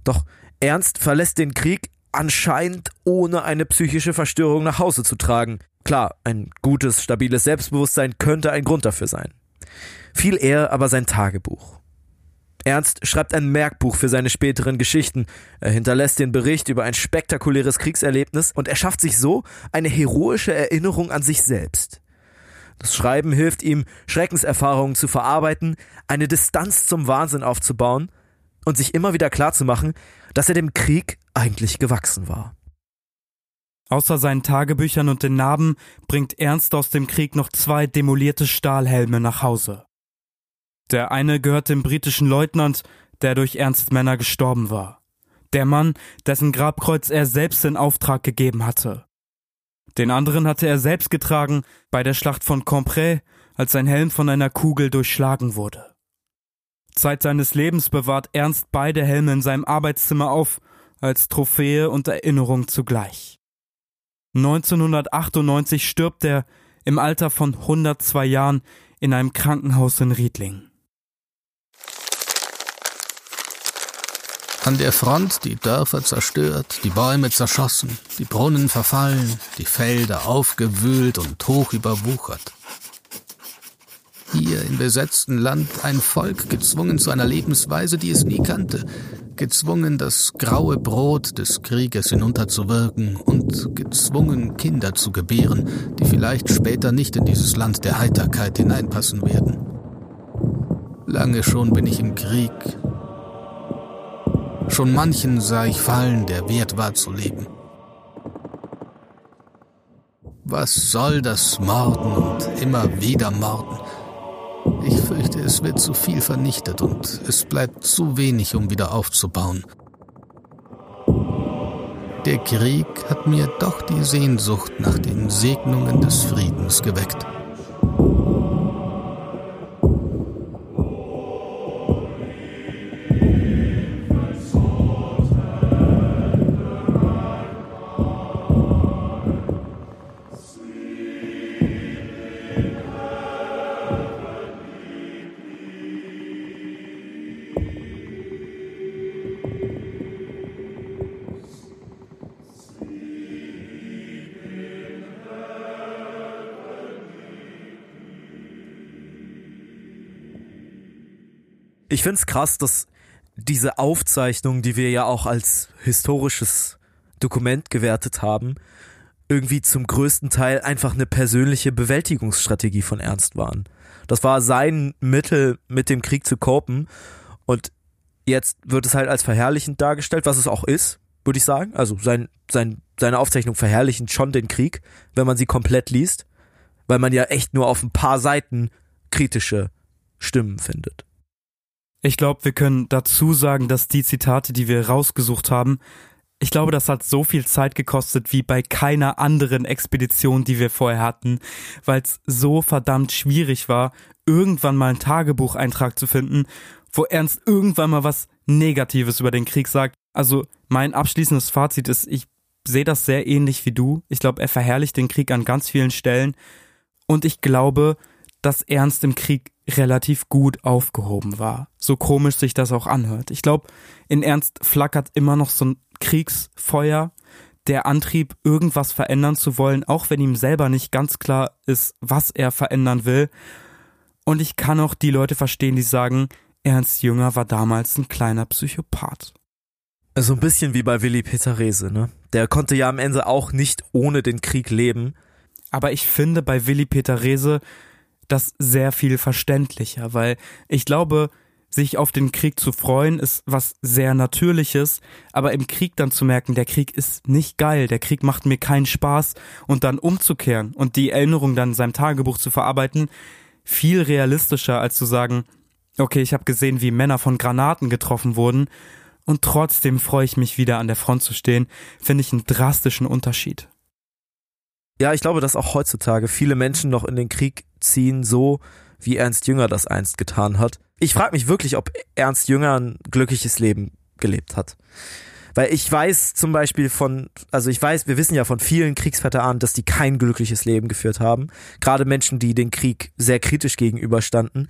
Doch Ernst verlässt den Krieg anscheinend ohne eine psychische Verstörung nach Hause zu tragen. Klar, ein gutes, stabiles Selbstbewusstsein könnte ein Grund dafür sein. Viel eher aber sein Tagebuch. Ernst schreibt ein Merkbuch für seine späteren Geschichten. Er hinterlässt den Bericht über ein spektakuläres Kriegserlebnis und er schafft sich so eine heroische Erinnerung an sich selbst. Das Schreiben hilft ihm, Schreckenserfahrungen zu verarbeiten, eine Distanz zum Wahnsinn aufzubauen und sich immer wieder klarzumachen, dass er dem Krieg eigentlich gewachsen war. Außer seinen Tagebüchern und den Narben bringt Ernst aus dem Krieg noch zwei demolierte Stahlhelme nach Hause. Der eine gehört dem britischen Leutnant, der durch Ernst Männer gestorben war. Der Mann, dessen Grabkreuz er selbst in Auftrag gegeben hatte. Den anderen hatte er selbst getragen bei der Schlacht von Cambrai, als sein Helm von einer Kugel durchschlagen wurde. Zeit seines Lebens bewahrt Ernst beide Helme in seinem Arbeitszimmer auf, als Trophäe und Erinnerung zugleich. 1998 stirbt er im Alter von 102 Jahren in einem Krankenhaus in Riedling. An der Front die Dörfer zerstört, die Bäume zerschossen, die Brunnen verfallen, die Felder aufgewühlt und hoch überwuchert. Hier im besetzten Land ein Volk gezwungen zu einer Lebensweise, die es nie kannte, gezwungen, das graue Brot des Krieges hinunterzuwirken und gezwungen, Kinder zu gebären, die vielleicht später nicht in dieses Land der Heiterkeit hineinpassen werden. Lange schon bin ich im Krieg. Schon manchen sah ich fallen, der wert war zu leben. Was soll das Morden und immer wieder Morden? Es wird zu viel vernichtet und es bleibt zu wenig, um wieder aufzubauen. Der Krieg hat mir doch die Sehnsucht nach den Segnungen des Friedens geweckt. Ich find's krass, dass diese Aufzeichnung, die wir ja auch als historisches Dokument gewertet haben, irgendwie zum größten Teil einfach eine persönliche Bewältigungsstrategie von Ernst waren. Das war sein Mittel, mit dem Krieg zu kopen. Und jetzt wird es halt als verherrlichend dargestellt, was es auch ist, würde ich sagen. Also sein, sein, seine Aufzeichnung verherrlichend schon den Krieg, wenn man sie komplett liest, weil man ja echt nur auf ein paar Seiten kritische Stimmen findet. Ich glaube, wir können dazu sagen, dass die Zitate, die wir rausgesucht haben, ich glaube, das hat so viel Zeit gekostet wie bei keiner anderen Expedition, die wir vorher hatten, weil es so verdammt schwierig war, irgendwann mal einen Tagebucheintrag zu finden, wo Ernst irgendwann mal was Negatives über den Krieg sagt. Also mein abschließendes Fazit ist, ich sehe das sehr ähnlich wie du. Ich glaube, er verherrlicht den Krieg an ganz vielen Stellen und ich glaube, dass Ernst im Krieg relativ gut aufgehoben war. So komisch sich das auch anhört. Ich glaube, in Ernst flackert immer noch so ein Kriegsfeuer, der Antrieb, irgendwas verändern zu wollen, auch wenn ihm selber nicht ganz klar ist, was er verändern will. Und ich kann auch die Leute verstehen, die sagen, Ernst Jünger war damals ein kleiner Psychopath. So ein bisschen wie bei Willi Peterese, ne? Der konnte ja am Ende auch nicht ohne den Krieg leben. Aber ich finde bei Willi Peterese das sehr viel verständlicher, weil ich glaube, sich auf den Krieg zu freuen, ist was sehr Natürliches, aber im Krieg dann zu merken, der Krieg ist nicht geil, der Krieg macht mir keinen Spaß und dann umzukehren und die Erinnerung dann in seinem Tagebuch zu verarbeiten, viel realistischer als zu sagen, okay, ich habe gesehen, wie Männer von Granaten getroffen wurden und trotzdem freue ich mich wieder an der Front zu stehen, finde ich einen drastischen Unterschied. Ja, ich glaube, dass auch heutzutage viele Menschen noch in den Krieg ziehen, so wie Ernst Jünger das einst getan hat. Ich frage mich wirklich, ob Ernst Jünger ein glückliches Leben gelebt hat. Weil ich weiß zum Beispiel von, also ich weiß, wir wissen ja von vielen Kriegsveteranen, dass die kein glückliches Leben geführt haben. Gerade Menschen, die den Krieg sehr kritisch gegenüberstanden.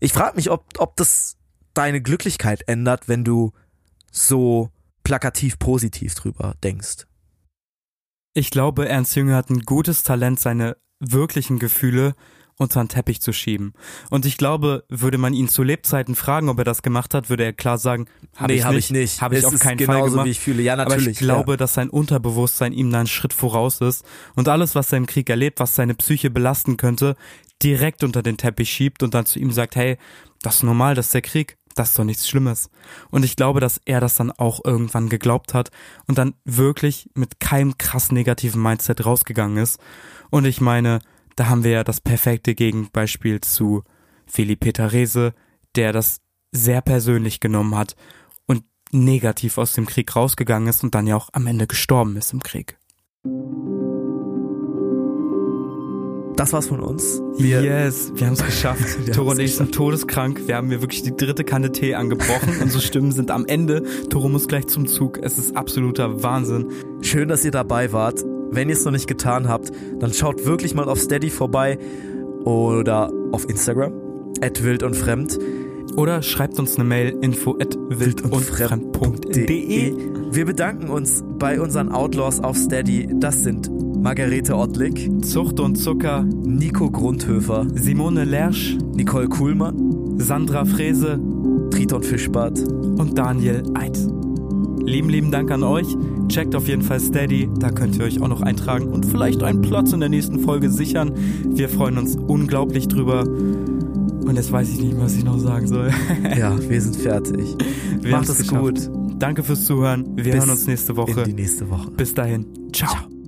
Ich frage mich, ob, ob das deine Glücklichkeit ändert, wenn du so plakativ positiv drüber denkst. Ich glaube, Ernst Jünger hat ein gutes Talent, seine wirklichen Gefühle unter den Teppich zu schieben. Und ich glaube, würde man ihn zu Lebzeiten fragen, ob er das gemacht hat, würde er klar sagen, habe nee, ich, hab nicht, ich nicht. Habe ich auf keinen Fall gemacht. Wie ich fühle. Ja, natürlich. Aber ich glaube, ja. dass sein Unterbewusstsein ihm da einen Schritt voraus ist und alles, was er im Krieg erlebt, was seine Psyche belasten könnte, direkt unter den Teppich schiebt und dann zu ihm sagt, hey, das ist normal, das ist der Krieg das ist doch nichts Schlimmes. Und ich glaube, dass er das dann auch irgendwann geglaubt hat und dann wirklich mit keinem krass negativen Mindset rausgegangen ist. Und ich meine, da haben wir ja das perfekte Gegenbeispiel zu Feli Peterese, der das sehr persönlich genommen hat und negativ aus dem Krieg rausgegangen ist und dann ja auch am Ende gestorben ist im Krieg. Das war's von uns. Wir yes, wir haben es geschafft. <laughs> Toro und ich sind todeskrank. Wir haben mir wirklich die dritte Kanne Tee angebrochen. <laughs> Unsere Stimmen sind am Ende. Toro muss gleich zum Zug. Es ist absoluter Wahnsinn. Schön, dass ihr dabei wart. Wenn ihr es noch nicht getan habt, dann schaut wirklich mal auf Steady vorbei oder auf Instagram. At wild und fremd. Oder schreibt uns eine Mail info at wildundfremd.de. Wir bedanken uns bei unseren Outlaws auf Steady. Das sind Margarete Ottlick, Zucht und Zucker, Nico Grundhöfer, Simone Lersch, Nicole Kuhlmann, Sandra Frese, Triton Fischbart und Daniel Eid. Lieben, lieben Dank an euch. Checkt auf jeden Fall Steady, da könnt ihr euch auch noch eintragen und vielleicht einen Platz in der nächsten Folge sichern. Wir freuen uns unglaublich drüber. Und jetzt weiß ich nicht, was ich noch sagen soll. <laughs> ja, wir sind fertig. Wir Macht es gut. Danke fürs Zuhören. Wir Bis hören uns nächste Woche. In die nächste Woche. Bis dahin. Ciao. Ciao.